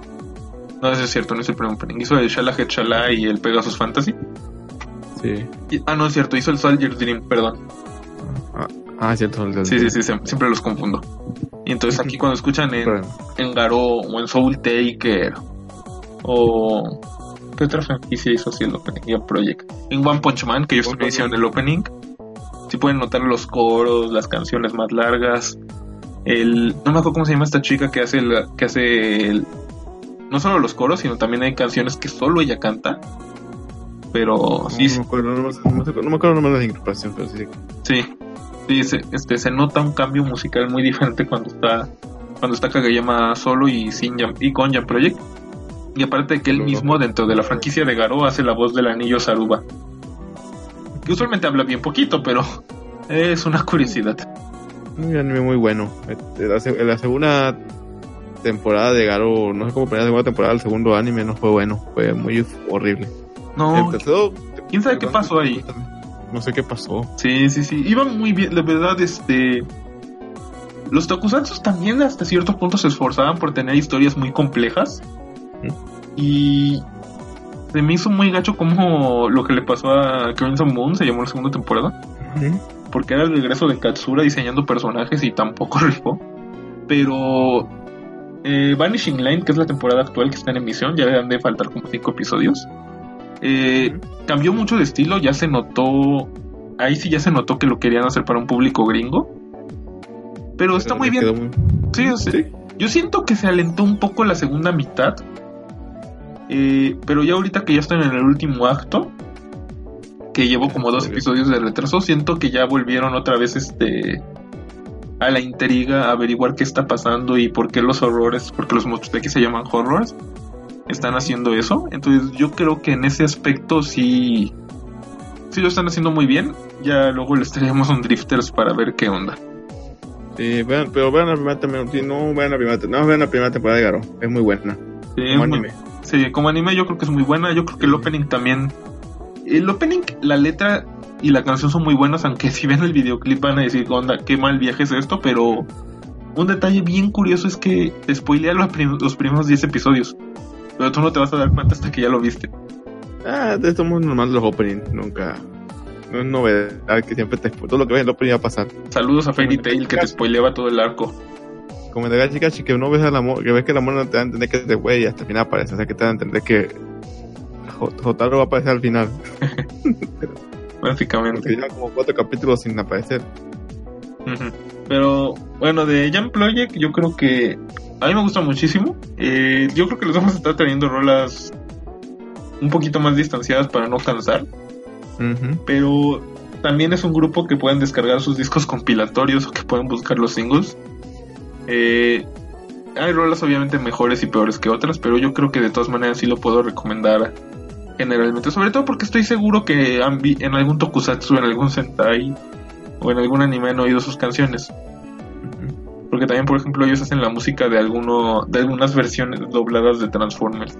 No, eso es cierto, no es el primer opening. Hizo el Shala Head Shala y el Pegasus Fantasy. Sí. Y- Ah, no es cierto, hizo el Soldier's Dream, perdón. Ah, ah, cierto. el Sí, sí, sí, se- siempre los confundo. Y entonces aquí cuando escuchan en, en Garo o en Soul Taker o... ¿Qué otra franquicia hizo así el opening? Project. En One Punch Man, que ellos también hicieron el opening. Sí pueden notar los coros, las canciones más largas. El... No me acuerdo cómo se llama esta chica que hace el... Que hace el- no solo los coros, sino también hay canciones que solo ella canta. Pero sí, no, me acuerdo, no, me- acuerdo nombre de la incorporación, pero sí. Sí, sí, se, este, se nota un cambio musical muy diferente cuando está cuando está Kageyama solo y sin y con Jam Project. Y aparte de que él mismo dentro de la franquicia de Garo hace la voz del anillo Saruba. Que usualmente habla bien poquito, pero es una curiosidad. Un anime muy bueno. Eh, La, se- la segunda temporada de Garo, no sé cómo poner la segunda temporada, el segundo anime no fue bueno, fue muy horrible. No, tercero, ¿quién sabe qué pasó ahí? No sé qué pasó. Sí, sí, sí. Iban muy bien, la verdad, este. Los tokusatsu también hasta cierto punto se esforzaban por tener historias muy complejas. Y se me hizo muy gacho como lo que le pasó a Crimson Moon, se llamó la segunda temporada. Porque era el regreso de Katsura diseñando personajes y tampoco rifó. Pero eh, Vanishing Line, que es la temporada actual que está en emisión, ya le han de faltar como cinco episodios. Eh, cambió mucho de estilo, ya se notó. Ahí sí ya se notó que lo querían hacer para un público gringo. Pero está Pero muy bien. muy- Sí. yo siento que se alentó un poco la segunda mitad. Eh, pero ya ahorita que ya están en el último acto, que llevo como dos episodios de retraso, siento que ya volvieron otra vez este a la intriga, a averiguar qué está pasando y por qué los horrores, porque los monstruos de aquí se llaman horrors, están haciendo eso. Entonces yo creo que en ese aspecto sí, sí lo están haciendo muy bien. Ya luego les traemos un Drifters para ver qué onda. Sí, vean, pero vean la primera temporada, no vean la primera, no vean la primera temporada de Garo, es muy buena. Sí, muy- Sí, como anime yo creo que es muy buena. Yo creo que el opening también. El opening, la letra y la canción son muy buenas, aunque si ven el videoclip van a decir, onda, qué mal viaje es esto, pero un detalle bien curioso es que te spoilea los, prim- los primeros 10 episodios. Pero tú no te vas a dar cuenta hasta que ya lo viste. Ah, de esto es normal los openings, nunca. No es novedad que siempre te todo lo que ves en el opening va a pasar. Saludos a Fairy Tail que te spoileaba todo el arco. Como de Gachi Gachi, que uno ves al amor, que ves que el amor no te da a entender que es de güey y hasta el final aparece, o sea que te da a entender que Jotaro va a aparecer al final. Porque Básicamente. llevan como cuatro capítulos sin aparecer. Pero bueno, de Jump Project yo creo que a mí me gusta muchísimo. Eh, yo creo que les vamos a estar teniendo rolas un poquito más distanciadas para no cansar. Pero también es un grupo que pueden descargar sus discos compilatorios o que pueden buscar los singles. Eh, hay rolas obviamente mejores y peores que otras, pero yo creo que de todas maneras sí lo puedo recomendar generalmente. Sobre todo porque estoy seguro que han vi- en algún tokusatsu, en algún sentai o en algún anime han oído sus canciones. Porque también, por ejemplo, ellos hacen la música de alguno de algunas versiones dobladas de Transformers.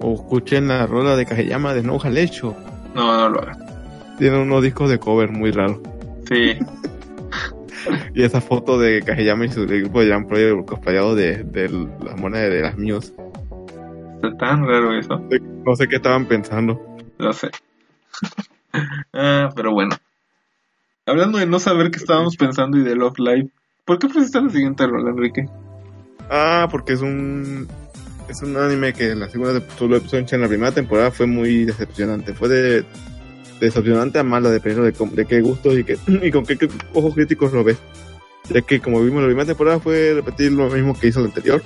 O escuchen la rola de Kageyama de No Halecho. No, no lo hagan. Tienen unos discos de cover muy raros. Sí. Y esa foto de Kageyama y su grupo de Jam Project cosplayado de, de las monedas de las míos. Está tan raro eso. No sé qué estaban pensando. Lo sé. ah, pero bueno. Hablando de no saber qué estábamos pensando y de Love Live, ¿por qué pusiste la siguiente rola, Enrique? Ah, porque es un es un anime que en la segunda en la primera temporada fue muy decepcionante. Fue de decepcionante a mala, dependiendo de, de qué gustos y, qué, y con qué, qué ojos críticos lo ves. Ya que como vimos la primera temporada fue repetir lo mismo que hizo la anterior.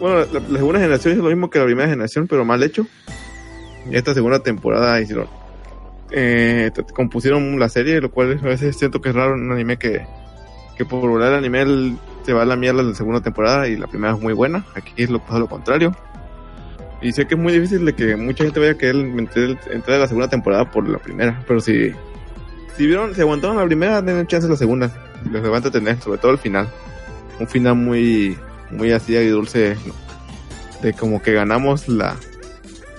Bueno, la, la segunda generación hizo lo mismo que la primera generación, pero mal hecho. Esta segunda temporada hicieron eh, compusieron la serie, lo cual a veces siento que es raro en un anime que, que por volar el anime se va a la mierda en la segunda temporada y la primera es muy buena. Aquí es lo, lo contrario. Y sé que es muy difícil de que mucha gente vaya a querer entrar a la segunda temporada por la primera. Pero si, si vieron, si aguantaron la primera, den chance a la segunda. Les va a entretener, sobre todo el final. Un final muy, muy así agridulce. ¿no? De como que ganamos la,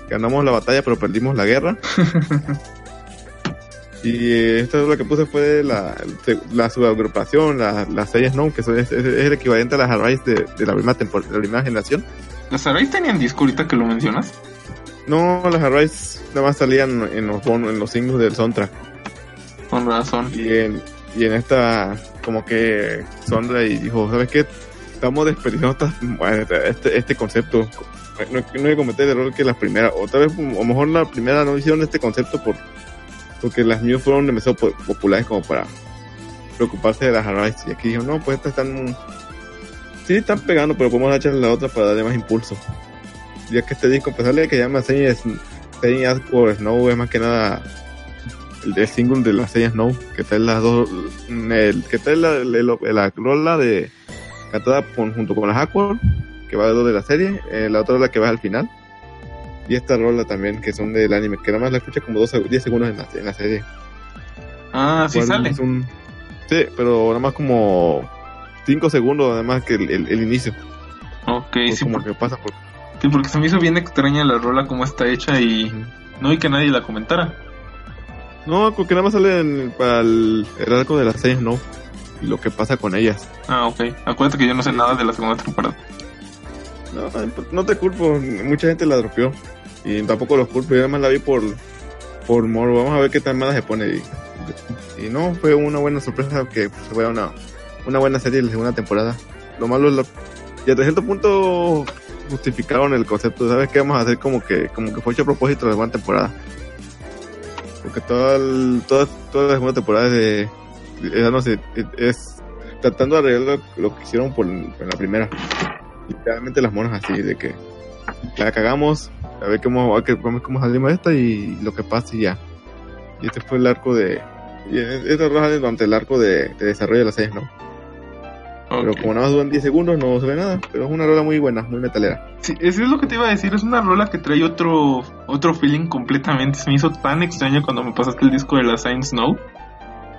ganamos la batalla pero perdimos la guerra. y eh, esta es la que puse fue la, la subagrupación, la, las series no, que son, es, el equivalente a las Arise de, de la primera temporada, de la primera generación. ¿Las Arrays tenían disco ahorita que lo mencionas? No, las Arise nada más salían en los bonos, en los singles del soundtrack. Con razón. Y en, y en esta, como que Sondra y dijo, ¿sabes qué? Estamos desperdiciando bueno, este, este concepto. No, no hay que cometer el error que las primeras, otra vez, a lo mejor la primera no hicieron este concepto por porque las news fueron demasiado po- populares como para preocuparse de las Arise. Y aquí dijo, no, pues estas están, sí están pegando, pero podemos echarle la otra para darle más impulso. Ya que este disco, a pesar de que llama Señas, Señas por Snow, es más que nada el, single de las señas Snow, que está en las dos, el, que está en la, la, la rola de cantada con- junto con las Aqua, que va de dos de la serie, eh, la otra rola que va al final, y esta rola también que son del anime, que nada más la escucha como 12, 10 segundos en la, en la serie. Ah, sí sale. es un- sí, pero nada más como 5 segundos, además que el, el- el inicio. Ok, pues sí, como por- que pasa por... sí, porque se me hizo bien extraña la rola como está hecha y no vi que nadie la comentara. No, porque nada más sale en- para el, el arco de las señas Snow, y lo que pasa con ellas. Ah, ok. Acuérdate que yo no sé nada de la segunda temporada. No, no te culpo, mucha gente la dropeó. Y tampoco los culpo, yo además la vi por, por morbo. Vamos a ver qué tan mala se pone. Y, y no, fue una buena sorpresa que fue una, una buena serie en la segunda temporada. Lo malo es lo, y hasta cierto punto justificaron el concepto. ¿Sabes qué vamos a hacer? Como que, como que fue hecho a propósito de la segunda temporada. Porque toda, el- toda, toda la segunda temporada es de, no sé, es, tratando de arreglar lo, que hicieron por, en la primera. Literalmente las monas así de que la cagamos a ver cómo a ver cómo, salimos esta y lo que pasa y ya. Y este fue el arco de y esta roja es durante el arco de, de desarrollo de las series no pero como nada más duran 10 segundos no se ve nada pero es una rola muy buena muy metalera Sí, eso es lo que te iba a decir. Es una rola que trae otro otro feeling completamente. Se me hizo tan extraño cuando me pasaste el disco de la Science Snow.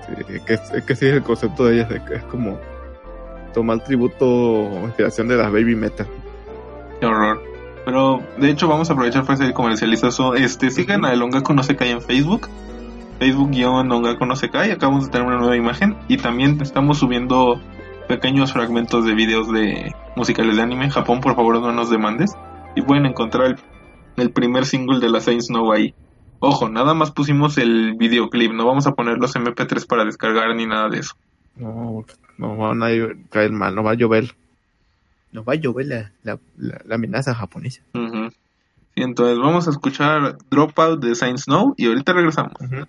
Sí, que, es, que sí es el concepto de ellas es como tomar tributo o inspiración de las baby metal Qué horror. Pero de hecho vamos a aprovechar para hacer comercializazo. Este, sigan a El Ongaku no se cae en Facebook. Facebook-Ongaku no se cae. Acabamos de tener una nueva imagen. Y también estamos subiendo pequeños fragmentos de videos de musicales de anime. En Japón, por favor, no nos demandes. Y pueden encontrar el, el primer single de la Saint Snow ahí. Ojo, nada más pusimos el videoclip. No vamos a poner los MP3 para descargar ni nada de eso. no no van a caer mal no va a llover nos va a llover la, la, la, la amenaza japonesa Ujú. Sí, entonces vamos a escuchar Dropout de Saint Snow y ahorita regresamos. Ujú.「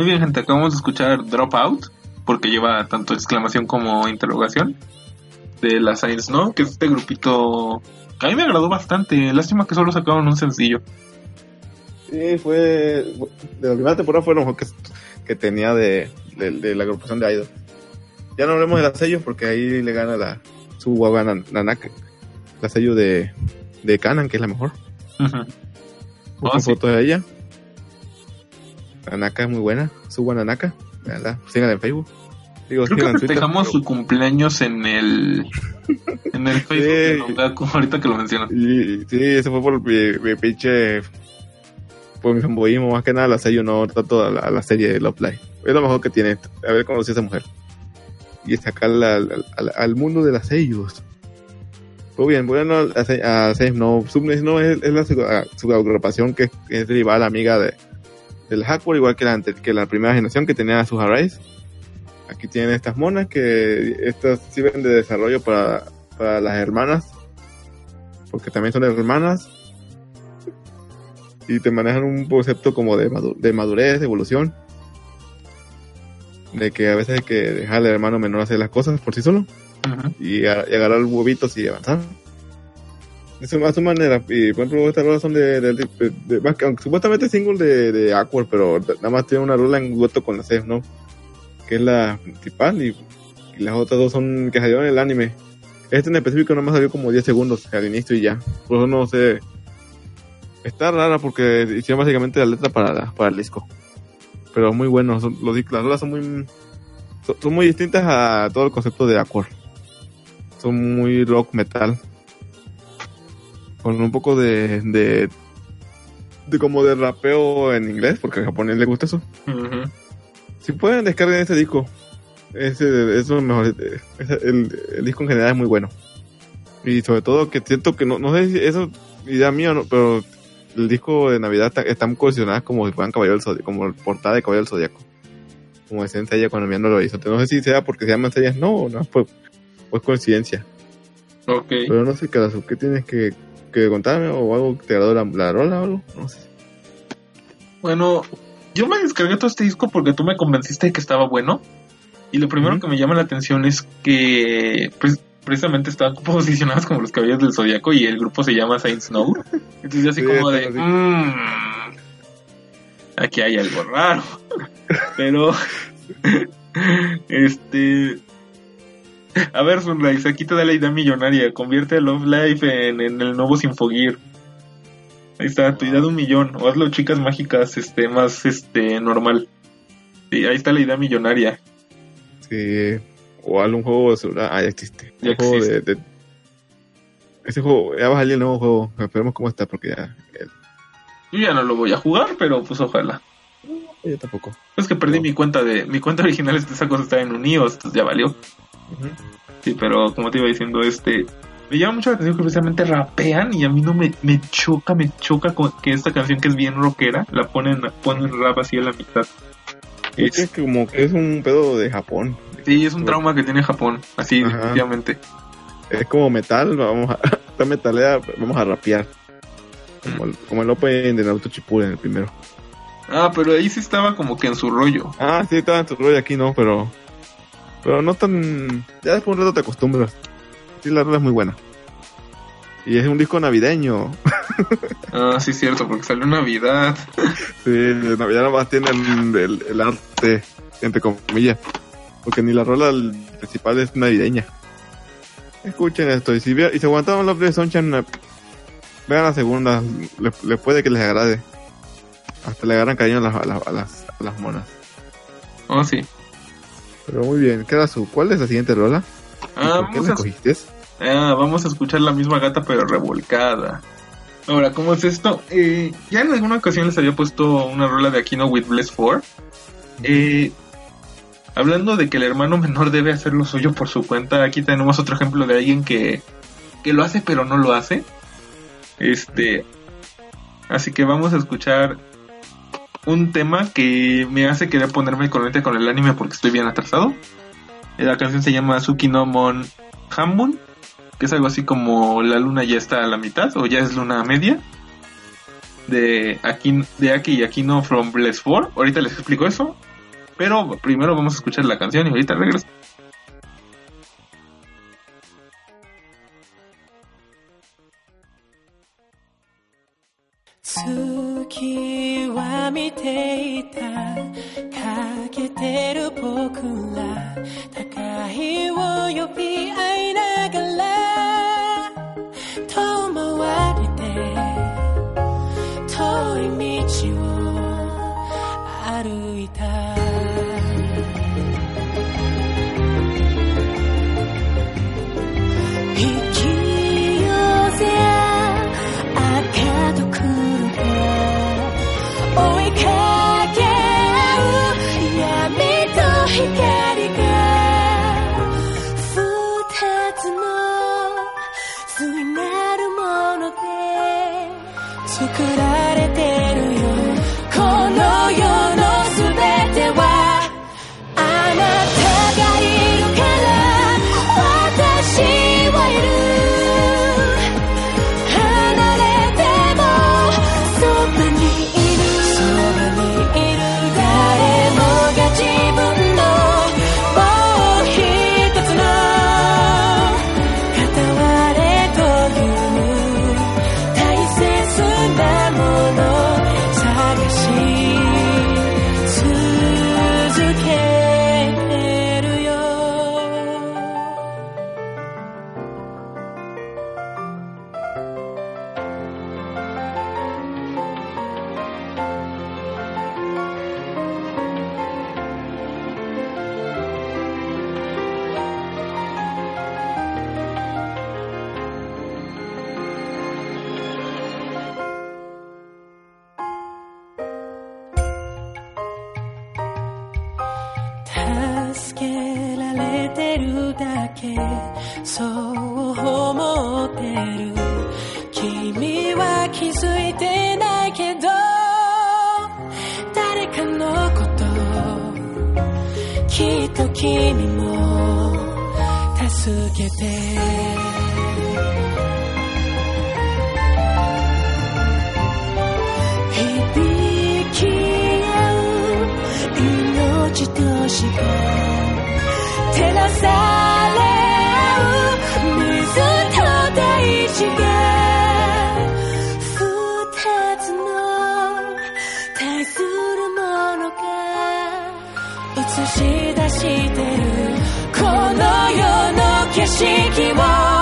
Muy bien, gente, acabamos de escuchar Dropout, porque lleva tanto exclamación como interrogación, de la Science No, que es este grupito que a mí me agradó bastante. Lástima que solo sacaron un sencillo. Sí, fue. De la primera temporada fue lo mejor que, que tenía de, de, de la agrupación de Idol. Ya no hablemos de la sello porque ahí le gana la. Su guagua Nanaka. La sello de, de Canon, que es la mejor. Oh, sí. fotos de ella. Nanaka es muy buena. Su Nanaka. ¿verdad? Síganla en Facebook. Digo, Creo que festejamos su cumpleaños en el en el Facebook de Sí. Longaku, ahorita que lo mencionas. Y, sí, eso fue por mi, mi pinche. Por mi fanboyismo, más que nada la sello, no tanto a la, a la serie de Love Live. Es lo mejor que tiene haber conocido a esa mujer. Y sacarla al, al, al mundo de las sellos. Muy bien, bueno, a, a No. Subness no es, es la su agrupación que es rival amiga de, del Hackworth, igual que la, que la primera generación que tenía sus arrays. Aquí tienen estas monas que estas sirven de desarrollo para, para las hermanas porque también son hermanas y te manejan un concepto como de, madu- de madurez, de evolución, de que a veces hay que dejar al hermano menor hacer las cosas por sí solo Ujú. y, a- y agarrar huevitos y avanzar. Es a su manera. Y por ejemplo, estas rolas son de, aunque supuestamente es single de, de Awkward, pero nada más tiene una rola en dueto con la Sef, ¿no? Que es la principal y, las otras dos son que salieron en el anime. Este en específico nada más salió como 10 segundos al inicio y ya. Por eso no sé. Está rara porque hicieron básicamente la letra para, para el disco. Pero muy bueno. Son, los, las rolas son muy, son, son muy distintas a todo el concepto de Awkward son muy rock metal con un poco de de, de como de rapeo en inglés porque al japonés le gusta eso. Si pueden descarguen ese disco. Ese es lo mejor ese- el, el disco en general es muy bueno. Y sobre todo que siento que no, no sé si eso es idea mía o no pero el disco de navidad está, está muy coleccionado como si fueran Caballero del Zodiaco como portada de Caballero del Zodiaco como decía ella cuando mirando lo hizo. No sé si sea porque se llaman sellas no no pues pues coincidencia. Ok. pero no sé, ¿qué tienes que, que contarme o algo que te agradó la, la rola o algo? No sé. Bueno, yo me descargué todo este disco porque tú me convenciste de que estaba bueno. Y lo primero que me llama la atención es que pues, precisamente estaban posicionados como los caballeros del zodiaco y el grupo se llama Saint Snow. Entonces yo así Sí, como de, así. "Mm, aquí hay algo raro. Pero, este, a ver, Sunrise, aquí te da la idea millonaria. Convierte a Love Life en, en el nuevo Sinfogir. Ahí está, tu idea de un millón. O hazlo chicas mágicas, este, más, este, normal. Sí, ahí está la idea millonaria. Sí, o algún juego de celular. Ah, ya existe. Ya Un juego de, de- Ese juego, ya va a salir el nuevo juego. Esperemos cómo está, porque ya. Yo ya no lo voy a jugar, pero pues ojalá. Yo tampoco. Es que perdí No. mi cuenta de, mi cuenta original, este, esa cosa está en un iOS, entonces ya valió. Sí, pero como te iba diciendo, este, me llama mucho la atención que precisamente rapean y a mí no me, me choca, me choca con que esta canción que es bien rockera, la ponen, ponen rap así a la mitad. Es Es, que como que es un pedo de Japón. sí, es un trauma que tiene Japón, así, Ajá. definitivamente. Es como metal, vamos a. Esta metalera, vamos a rapear. Como el, como el open de Naruto Shippuden, el primero. Ah, pero ahí sí estaba como que en su rollo. Ah, sí, estaba en tu rollo aquí, no, pero. Pero no tan. Ya después de un rato te acostumbras. Sí, la rola es muy buena. Y es un disco navideño. Ah, sí, cierto, porque salió Navidad. Sí, Navidad nomás tiene el, el- el arte, entre comillas. Porque ni la rola principal es navideña. Escuchen esto. Y si y se aguantaron Love de Sunshine, eh, vean la segunda. Les le puede que les agrade. Hasta le agarran cariño a las, a las, a las, a las monas. Oh, sí. Pero muy bien. ¿Qué era su? ¿Cuál es la siguiente rola? ¿Y Ah, ¿Por qué la a escogiste? Ah, vamos a escuchar la misma gata pero revolcada. Ahora, ¿cómo es esto? Eh, ya en alguna ocasión les había puesto una rola de Aquino with Bless 4. Eh, hablando de que el hermano menor debe hacer lo suyo por su cuenta, aquí tenemos otro ejemplo de alguien que, que lo hace pero no lo hace. Este, así que vamos a escuchar un tema que me hace querer ponerme corriente con el anime porque estoy bien atrasado. Eh, la canción se llama Tsukinomon Hambun, que es algo así como la luna ya está a la mitad o ya es luna media. De Aki, de Aki y Akino from Bless 4. Ahorita les explico eso. Pero primero vamos a escuchar la canción y ahorita regreso. 月は見ていた。欠けてる僕ら。互いを呼び合いな映し出してる。この世の景色を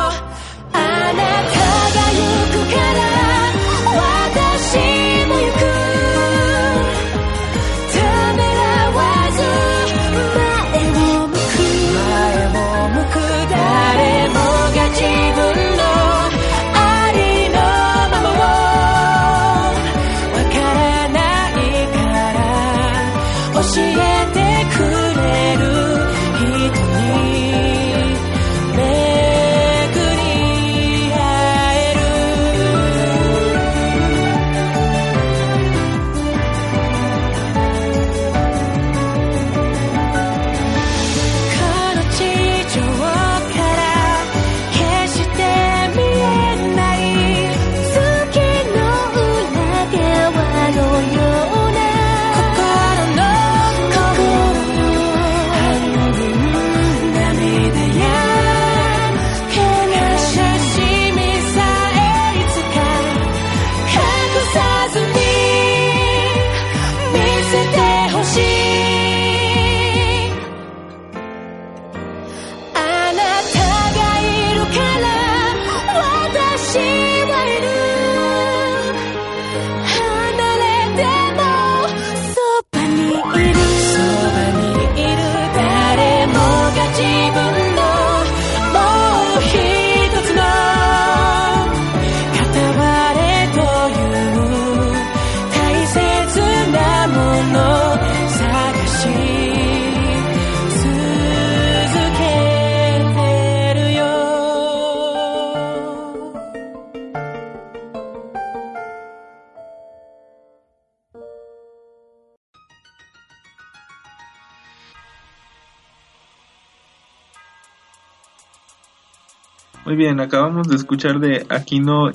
acabamos de escuchar de Akino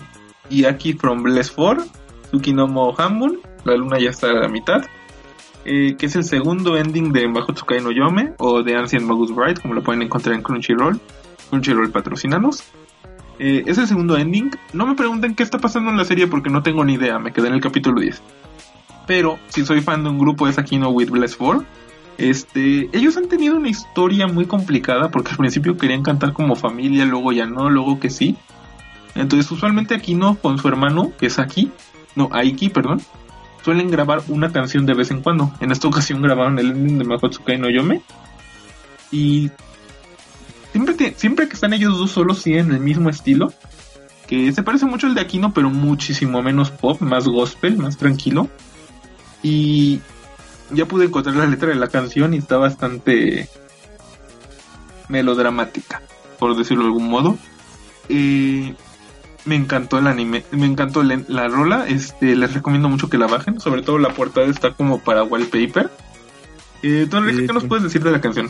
Iaki from Blessford, Tsukinomo Hambun, La Luna ya está a la mitad, eh, que es el segundo ending de Mahotsukai no Yome o de Ancient Magus Bride, como lo pueden encontrar en Crunchyroll. Crunchyroll patrocinanos. Eh, es el segundo ending. No me pregunten qué está pasando en la serie porque no tengo ni idea, me quedé en el capítulo 10. Pero si soy fan de un grupo es Akino with Blessford este, ellos han tenido una historia muy complicada porque al principio querían cantar como familia, luego ya no, luego que sí. Entonces usualmente Aquino con su hermano, que es Aki, no, Aiki, perdón, suelen grabar una canción de vez en cuando. En esta ocasión grabaron el ending de Mahotsukai no Yome. Y siempre, siempre que están ellos dos solos tienen el mismo estilo. Que se parece mucho al de Aquino, pero muchísimo menos pop, más gospel, más tranquilo. Y ya pude encontrar la letra de la canción y está bastante melodramática, por decirlo de algún modo. Eh, me encantó el anime, me encantó la, la rola, este, les recomiendo mucho que la bajen, sobre todo la portada está como para wallpaper. Eh, tú, Enrique, Sí, ¿qué nos puedes decir de la canción?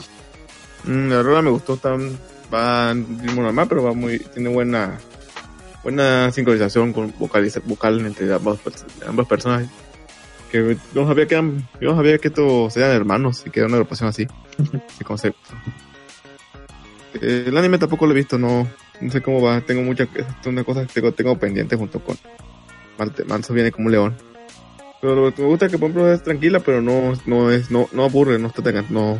Mm, la rola me gustó, tan, va normal, pero va muy, tiene buena, buena sincronización con vocaliza, vocal entre ambas, ambas personas. Que yo no sabía que eran, yo no sabía que estos eran hermanos y que era una agrupación así, de concepto. Eh, el anime tampoco lo he visto, no, no sé cómo va, tengo muchas, es una cosa que tengo, tengo pendiente junto con Manso viene como un león. Pero lo que me gusta es que por ejemplo es tranquila, pero no, no es, no, no aburre, no está tan, no,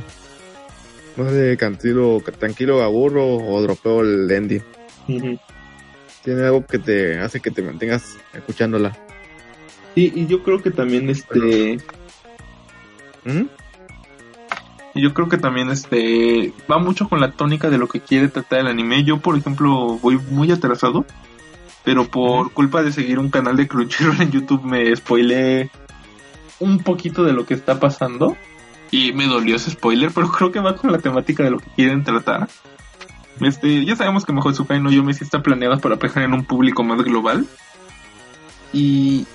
no sé de tranquilo, tranquilo aburro o dropeo el ending. Tiene algo que te hace que te mantengas escuchándola. Sí, y yo creo que también este ¿Mm? Y yo creo que también este va mucho con la tónica de lo que quiere tratar el anime. Yo, por ejemplo, voy muy atrasado, pero por culpa de seguir un canal de Crunchyroll en YouTube me spoileé un poquito de lo que está pasando y me dolió ese spoiler, pero creo que va con la temática de lo que quieren tratar. Este, ya sabemos que Mahotsukai no Yome sí está planeada para pegar en un público más global. Y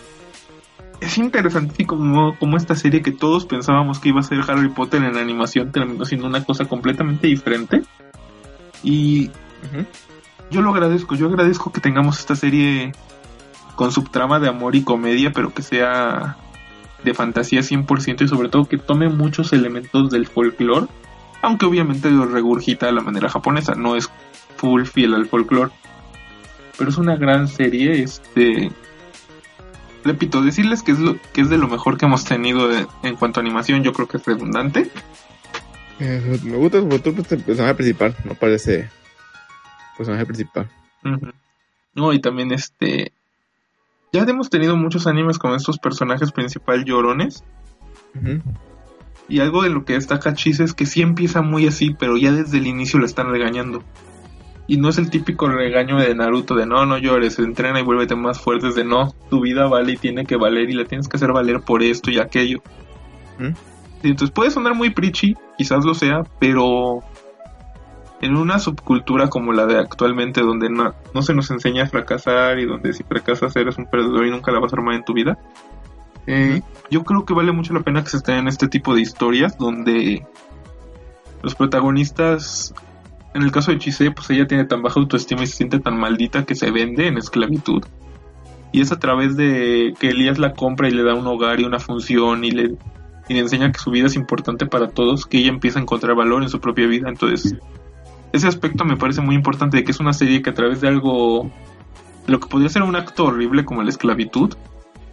es interesante como, como esta serie que todos pensábamos que iba a ser Harry Potter en animación terminó siendo una cosa completamente diferente. Y yo lo agradezco, yo agradezco que tengamos esta serie con subtrama de amor y comedia, pero que sea de fantasía 100% y sobre todo que tome muchos elementos del folclore, aunque obviamente lo regurgita a la manera japonesa, no es full fiel al folclore. Pero es una gran serie, este repito, decirles que es lo que es de lo mejor que hemos tenido de- en cuanto a animación, yo creo que es redundante. Eh, me gusta sobre todo este personaje principal, no parece personaje principal. No, y también este. Ya hemos tenido muchos animes con estos personajes principal llorones. Y algo de lo que destaca Chis es que sí empieza muy así, pero ya desde el inicio la están regañando. Y no es el típico regaño de Naruto de no, no llores, entrena y vuélvete más fuerte. Es de no, tu vida vale y tiene que valer y la tienes que hacer valer por esto y aquello. ¿Mm? Entonces puede sonar muy preachy, quizás lo sea, pero en una subcultura como la de actualmente, donde no, no se nos enseña a fracasar y donde si fracasas eres un perdedor y nunca la vas a armar en tu vida, eh, yo creo que vale mucho la pena que se estén en este tipo de historias donde los protagonistas, en el caso de Chise, pues ella tiene tan baja autoestima y se siente tan maldita que se vende en esclavitud. Y es a través de que Elías la compra y le da un hogar y una función y le, y le enseña que su vida es importante para todos, que ella empieza a encontrar valor en su propia vida. Entonces, ese aspecto me parece muy importante de que es una serie que a través de algo, lo que podría ser un acto horrible como la esclavitud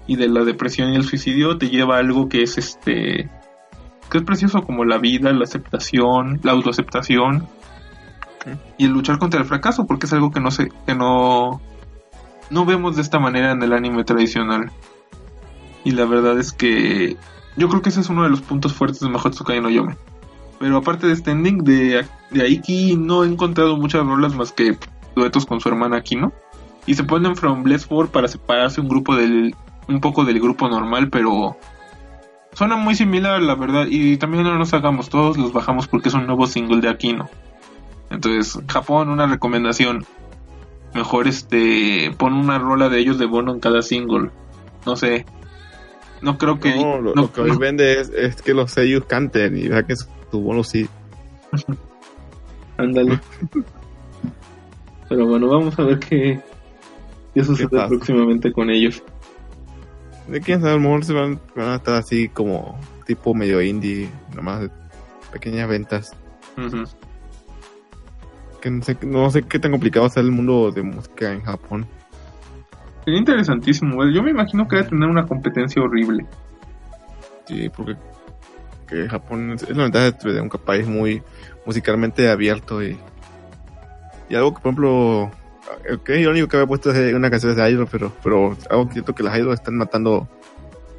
y de la depresión y el suicidio, te lleva a algo que es este, que es precioso como la vida, la aceptación, la autoaceptación y el luchar contra el fracaso, porque es algo que no sé, que no, no vemos de esta manera en el anime tradicional. Y la verdad es que yo creo que ese es uno de los puntos fuertes de Mahotsukai no Yome. Pero aparte de este ending de, de Aiki, no he encontrado muchas rolas más que duetos con su hermana Akino. Y se ponen From Bless 4 para separarse un grupo del, un poco del grupo normal, pero suena muy similar, la verdad. Y también no nos hagamos, todos los bajamos porque es un nuevo single de Akino. Entonces, Japón, una recomendación. Mejor este, pon una rola de ellos de bono en cada single. No sé. No creo que. No, lo, no- lo que hoy no- vende es, es que los sellos canten y que su bono sí. Ándale. Pero bueno, vamos a ver qué, qué sucede pasa? próximamente con ellos. De quién sabe, a lo mejor se van, van a estar así como tipo medio indie, nomás de pequeñas ventas. Ujú. Que no sé, no sé qué tan complicado está el mundo de música en Japón. Sería interesantísimo. Yo me imagino que debe tener una competencia horrible. Sí, porque que Japón es, la ventaja de, un país muy musicalmente abierto y, y algo que, por ejemplo, que es irónico que había puesto es una canción de Idol, pero, pero algo siento que las Idol están matando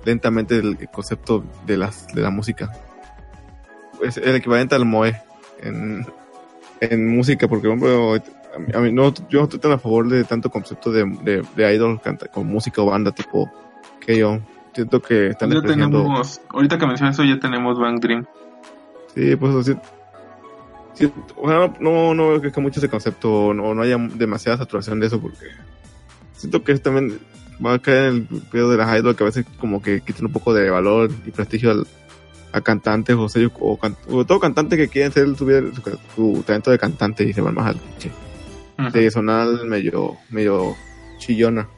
lentamente el concepto de, las, de la música. Es el equivalente al Moe en, en música, porque, a mí, a mí no, yo no estoy tan a favor de tanto concepto de, de, de Idol canta, con música o banda tipo K.O. Siento que están Ya tenemos, ahorita que mencionas eso, ya tenemos Bang Dream. Sí, pues sí. sí, ojalá no, no veo que es mucho ese concepto, no, no haya demasiada saturación de eso, porque siento que eso también va a caer en el pedo de las idol que a veces como que quitan un poco de valor y prestigio al- a cantantes o, sellos- o, can- o todo cantante que quieren ser su, vida- su, talento de cantante y se van más al. De sonar medio, medio chillona.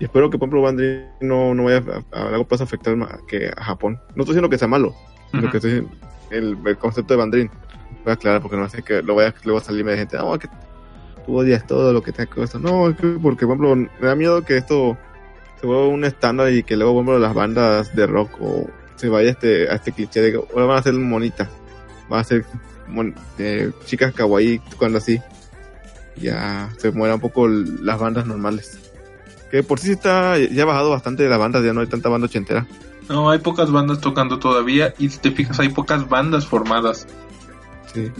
Y espero que, por ejemplo, Bandri no, no vaya a, a largo plazo a afectar más que a Japón. No estoy diciendo que sea malo, lo Ujú. que estoy el, el concepto de Bandrin voy a aclarar porque no sé que lo voy a luego salirme de gente no que tú odias todo lo que que esto no es que porque por ejemplo me da miedo que esto se vuelva un estándar y que luego por ejemplo las bandas de rock o se vaya a este a este cliché de que ahora van a ser monitas van a ser mon- eh, chicas kawaii cuando así ya se mueran un poco las bandas normales que por sí está ya ha bajado bastante de las bandas ya no hay tanta banda ochentera No, hay pocas bandas tocando todavía y si te fijas hay pocas bandas formadas. sí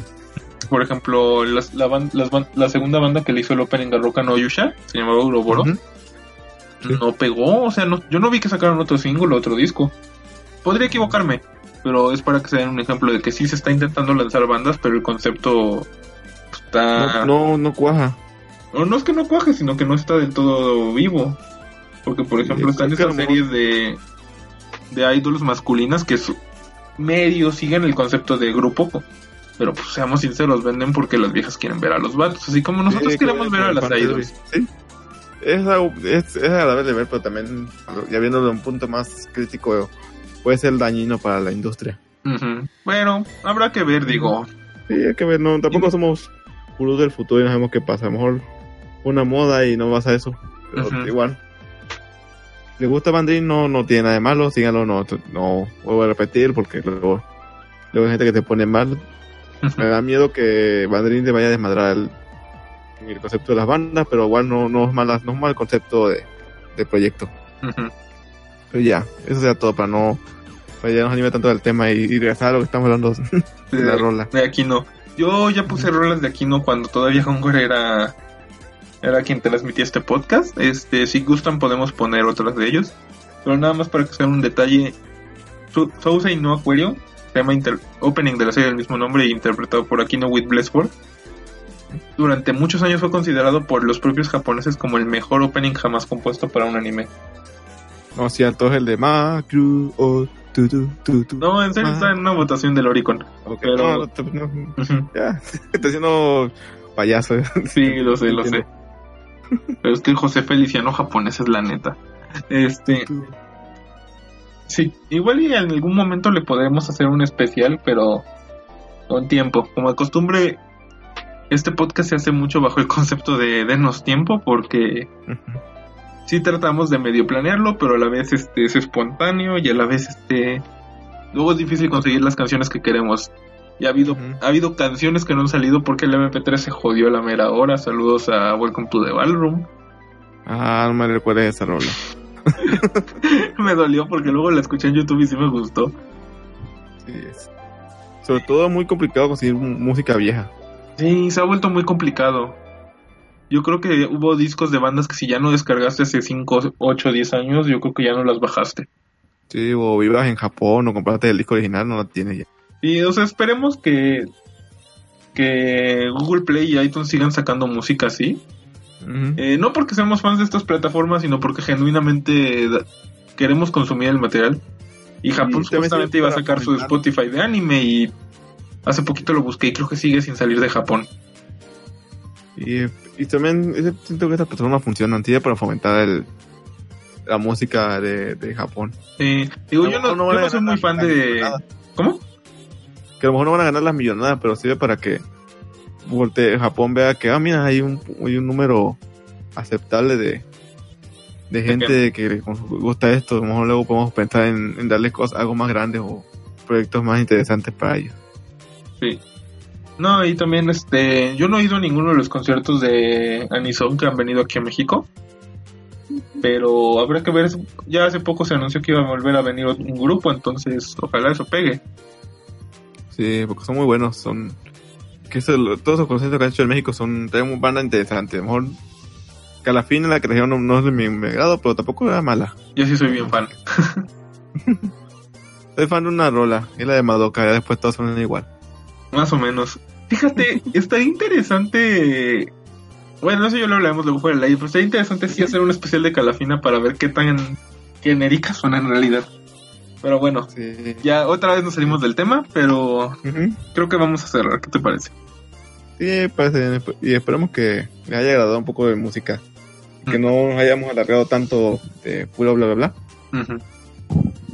Por ejemplo, las- la, ban- las ban- la segunda banda que le hizo el opening a Roka no Yusha, se llamaba Uroboro. Sí. no pegó, o sea, no, yo no vi que sacaron otro single, otro disco. Podría equivocarme, pero es para que se den un ejemplo de que sí se está intentando lanzar bandas, pero el concepto está... no, no no cuaja O no es que no cuaje, sino que no está del todo vivo. Porque, por ejemplo, están es que a esas lo series de, de idols masculinas que su- medio siguen el concepto de grupo. Pero, pues, seamos sinceros, venden porque las viejas quieren ver a los vatos. Así como nosotros Sí, queremos que- ver a las idols. Sí. Es, algo- es, es agradable de ver, pero también, ya viéndolo de un punto más crítico, puede ser dañino para la industria. Bueno, habrá que ver, digo. Sí, hay que ver, no, tampoco somos puros del futuro y no sabemos qué pasa. A lo mejor una moda y no vas a eso. Pero igual. Si le gusta Bandrin, no, no tiene nada de malo, síganlo, no, no vuelvo a repetir porque luego, luego hay gente que te pone mal. Me da miedo que Bandrin te vaya a desmadrar el, el concepto de las bandas, pero igual no, no es mala, no es mal concepto de, de proyecto. Pero ya, eso sería todo para no, para ya nos anime tanto del tema y, y regresar a lo que estamos hablando de la rola. De Aquino. Yo ya puse rolas de Aquino cuando todavía Hongor era era quien transmitía este podcast. Este, si gustan podemos poner otras de ellos. Pero nada más para que sea un detalle. Su- Sousei no llama inter- opening de la serie del mismo nombre interpretado por Aquino with Blessword. Durante muchos años fue considerado por los propios japoneses como el mejor opening jamás compuesto para un anime. No, cierto, es el de Macru o tu tu tu tu. No, en serio Ah. está en una votación del Oricon. Pero- no, no, no, ya, está haciendo payaso. Sí, lo sé, lo sé. Pero es que el José Feliciano japonés es la neta. Este. Sí, igual y en algún momento le podremos hacer un especial, pero con tiempo. Como de costumbre, este podcast se hace mucho bajo el concepto de denos tiempo, porque. Sí tratamos de medio planearlo, pero a la vez este es espontáneo y a la vez este luego es difícil conseguir las canciones que queremos. Y ha habido, ha habido canciones que no han salido porque el MP3 se jodió a la mera hora. Saludos a Welcome to the Ballroom. Ah, no me recuerdes esa rola. me dolió porque luego la escuché en YouTube y sí me gustó. Sí, es. Sobre todo muy complicado conseguir música vieja. Sí, se ha vuelto muy complicado. Yo creo que hubo discos de bandas que si ya no descargaste hace 5, 8, 10 años, yo creo que ya no las bajaste. Sí, o vivas en Japón o compraste el disco original, no lo tienes ya. Y, o sea, esperemos que, que Google Play y iTunes sigan sacando música así. Eh, no porque seamos fans de estas plataformas, sino porque genuinamente queremos consumir el material. Y Japón sirve supuestamente iba a sacar su. Spotify de anime y hace poquito lo busqué y creo que sigue sin salir de Japón. Y, y también siento que estas plataformas funcionan, sí, para fomentar el, la música de, de Japón. Sí. Digo, yo no, no yo no soy muy fan de... millonadas. ¿Cómo? Que a lo mejor no van a ganar las millonadas, pero sirve para que volte- Japón vea que, ah, mira, hay un, hay un número aceptable de, de gente que les gusta esto. A lo mejor luego podemos pensar en, en darles cosas, algo más grandes o proyectos más interesantes para ellos. Sí. No, y también este, yo no he ido a ninguno de los conciertos de Anison que han venido aquí a México. Pero habrá que ver, ya hace poco se anunció que iba a volver a venir un grupo, entonces ojalá eso pegue. Sí, porque son muy buenos, son... Que eso, todos los conciertos que han hecho en México son traen banda interesante. A lo mejor Calafina, la que trajeron, no, no es de mi, mi agrado, pero tampoco era mala. Yo sí soy bien fan. Soy fan de una rola, es la de Madoka, ya después todos son igual. Más o menos. Fíjate, está interesante. Bueno, eso yo lo hablaremos luego fuera del aire, pero está interesante sí hacer un especial de Calafina para ver qué tan genéricas son en realidad. Pero bueno, Sí. ya otra vez nos salimos del tema, pero creo que vamos a cerrar. ¿Qué te parece? Sí, parece bien. Y esperemos que les haya agradado un poco de música. Que no nos hayamos alargado tanto de puro bla bla bla.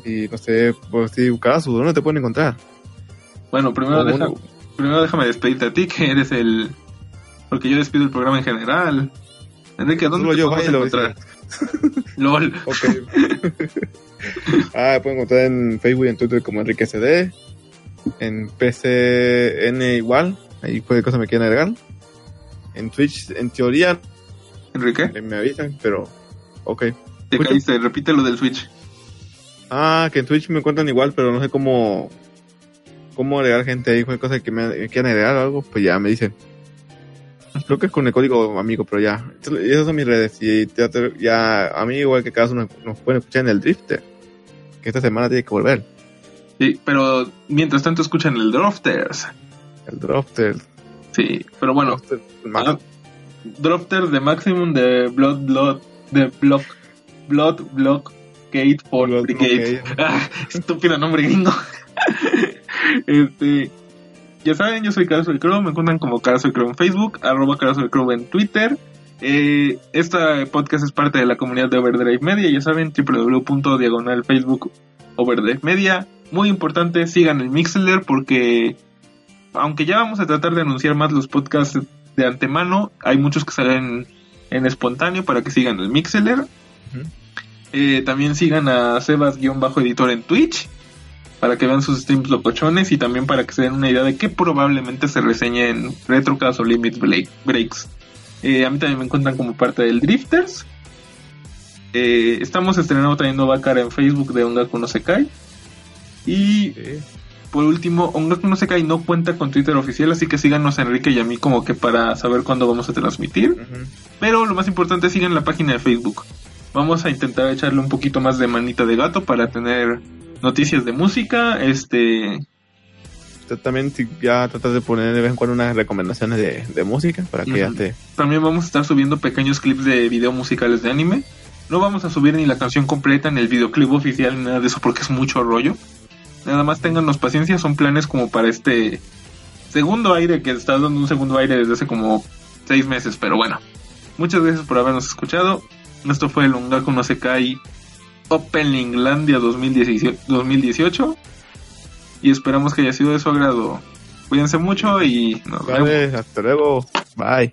Y no sé, pues si Karasu, ¿dónde te pueden encontrar? Bueno, primero, deja- uno- primero déjame despedirte a ti, que eres el... Porque yo despido el programa en general. Enrique, ¿dónde Solo te yo, podemos encontrar? LOL. Ok. ah, pueden encontrar en Facebook y en Twitter como Enrique CD. En PCN igual. Ahí puede cosas me quieren agregar. En Twitch, en teoría, Enrique, eh, me avisan, pero ok. te caíste, repite lo del Switch. Ah, que en Twitch me encuentran igual, pero no sé cómo cómo agregar gente ahí, cualquier cosa que me, quieran agregar o algo, pues ya me dicen. Creo que es con el código amigo, pero ya. Esas son mis redes. Y ya, ya a mí, igual que cada uno nos, pueden escuchar en el Drifter. Que esta semana tiene que volver. Sí, pero mientras tanto escuchan el Drofters. El Drifter. Sí, pero bueno, más- ah, Drofters de Maximum de Blood Blood de Block Blood Block Gate for Blood Brigade. Ah, estúpido nombre gringo. este, ya saben, yo soy Carazo del Crow, me encuentran como Carazo del Crow en Facebook, arroba Carazo del Crow en Twitter. Eh, esta podcast es parte de la comunidad de Overdrive Media, ya saben, www.diagonal Facebook Overdrive Media. Muy importante, sigan el Mixler porque aunque ya vamos a tratar de anunciar más los podcasts de antemano, hay muchos que salen en espontáneo para que sigan el Mixler. Eh, también sigan a Sebas-editor en Twitch para que vean sus streams locochones y también para que se den una idea de qué probablemente se reseñe en Retrocast o Limit Break- Breaks. Eh, a mí también me encuentran como parte del Drifters. Eh, estamos estrenando también nueva cara en Facebook de Ongaku no Sekai. Y por último, Ongaku no Sekai no cuenta con Twitter oficial, así que síganos a Enrique y a mí como que para saber cuándo vamos a transmitir. Pero lo más importante, sigan la página de Facebook. Vamos a intentar echarle un poquito más de manita de gato para tener noticias de música. Este, también si ya tratas de poner de vez en cuando unas recomendaciones de, de música para que ya te... también vamos a estar subiendo pequeños clips de video musicales de anime. No vamos a subir ni la canción completa, ni el videoclip oficial, ni nada de eso porque es mucho rollo. Nada más téngannos paciencia, son planes como para este segundo aire que está dando un segundo aire desde hace como seis meses, pero bueno. Muchas gracias por habernos escuchado. Esto fue el Ongaku no Sekai Openinglandia 2018, 2018 y esperamos que haya sido de su agrado. Cuídense mucho y nos vemos. Vale, hasta luego. Bye.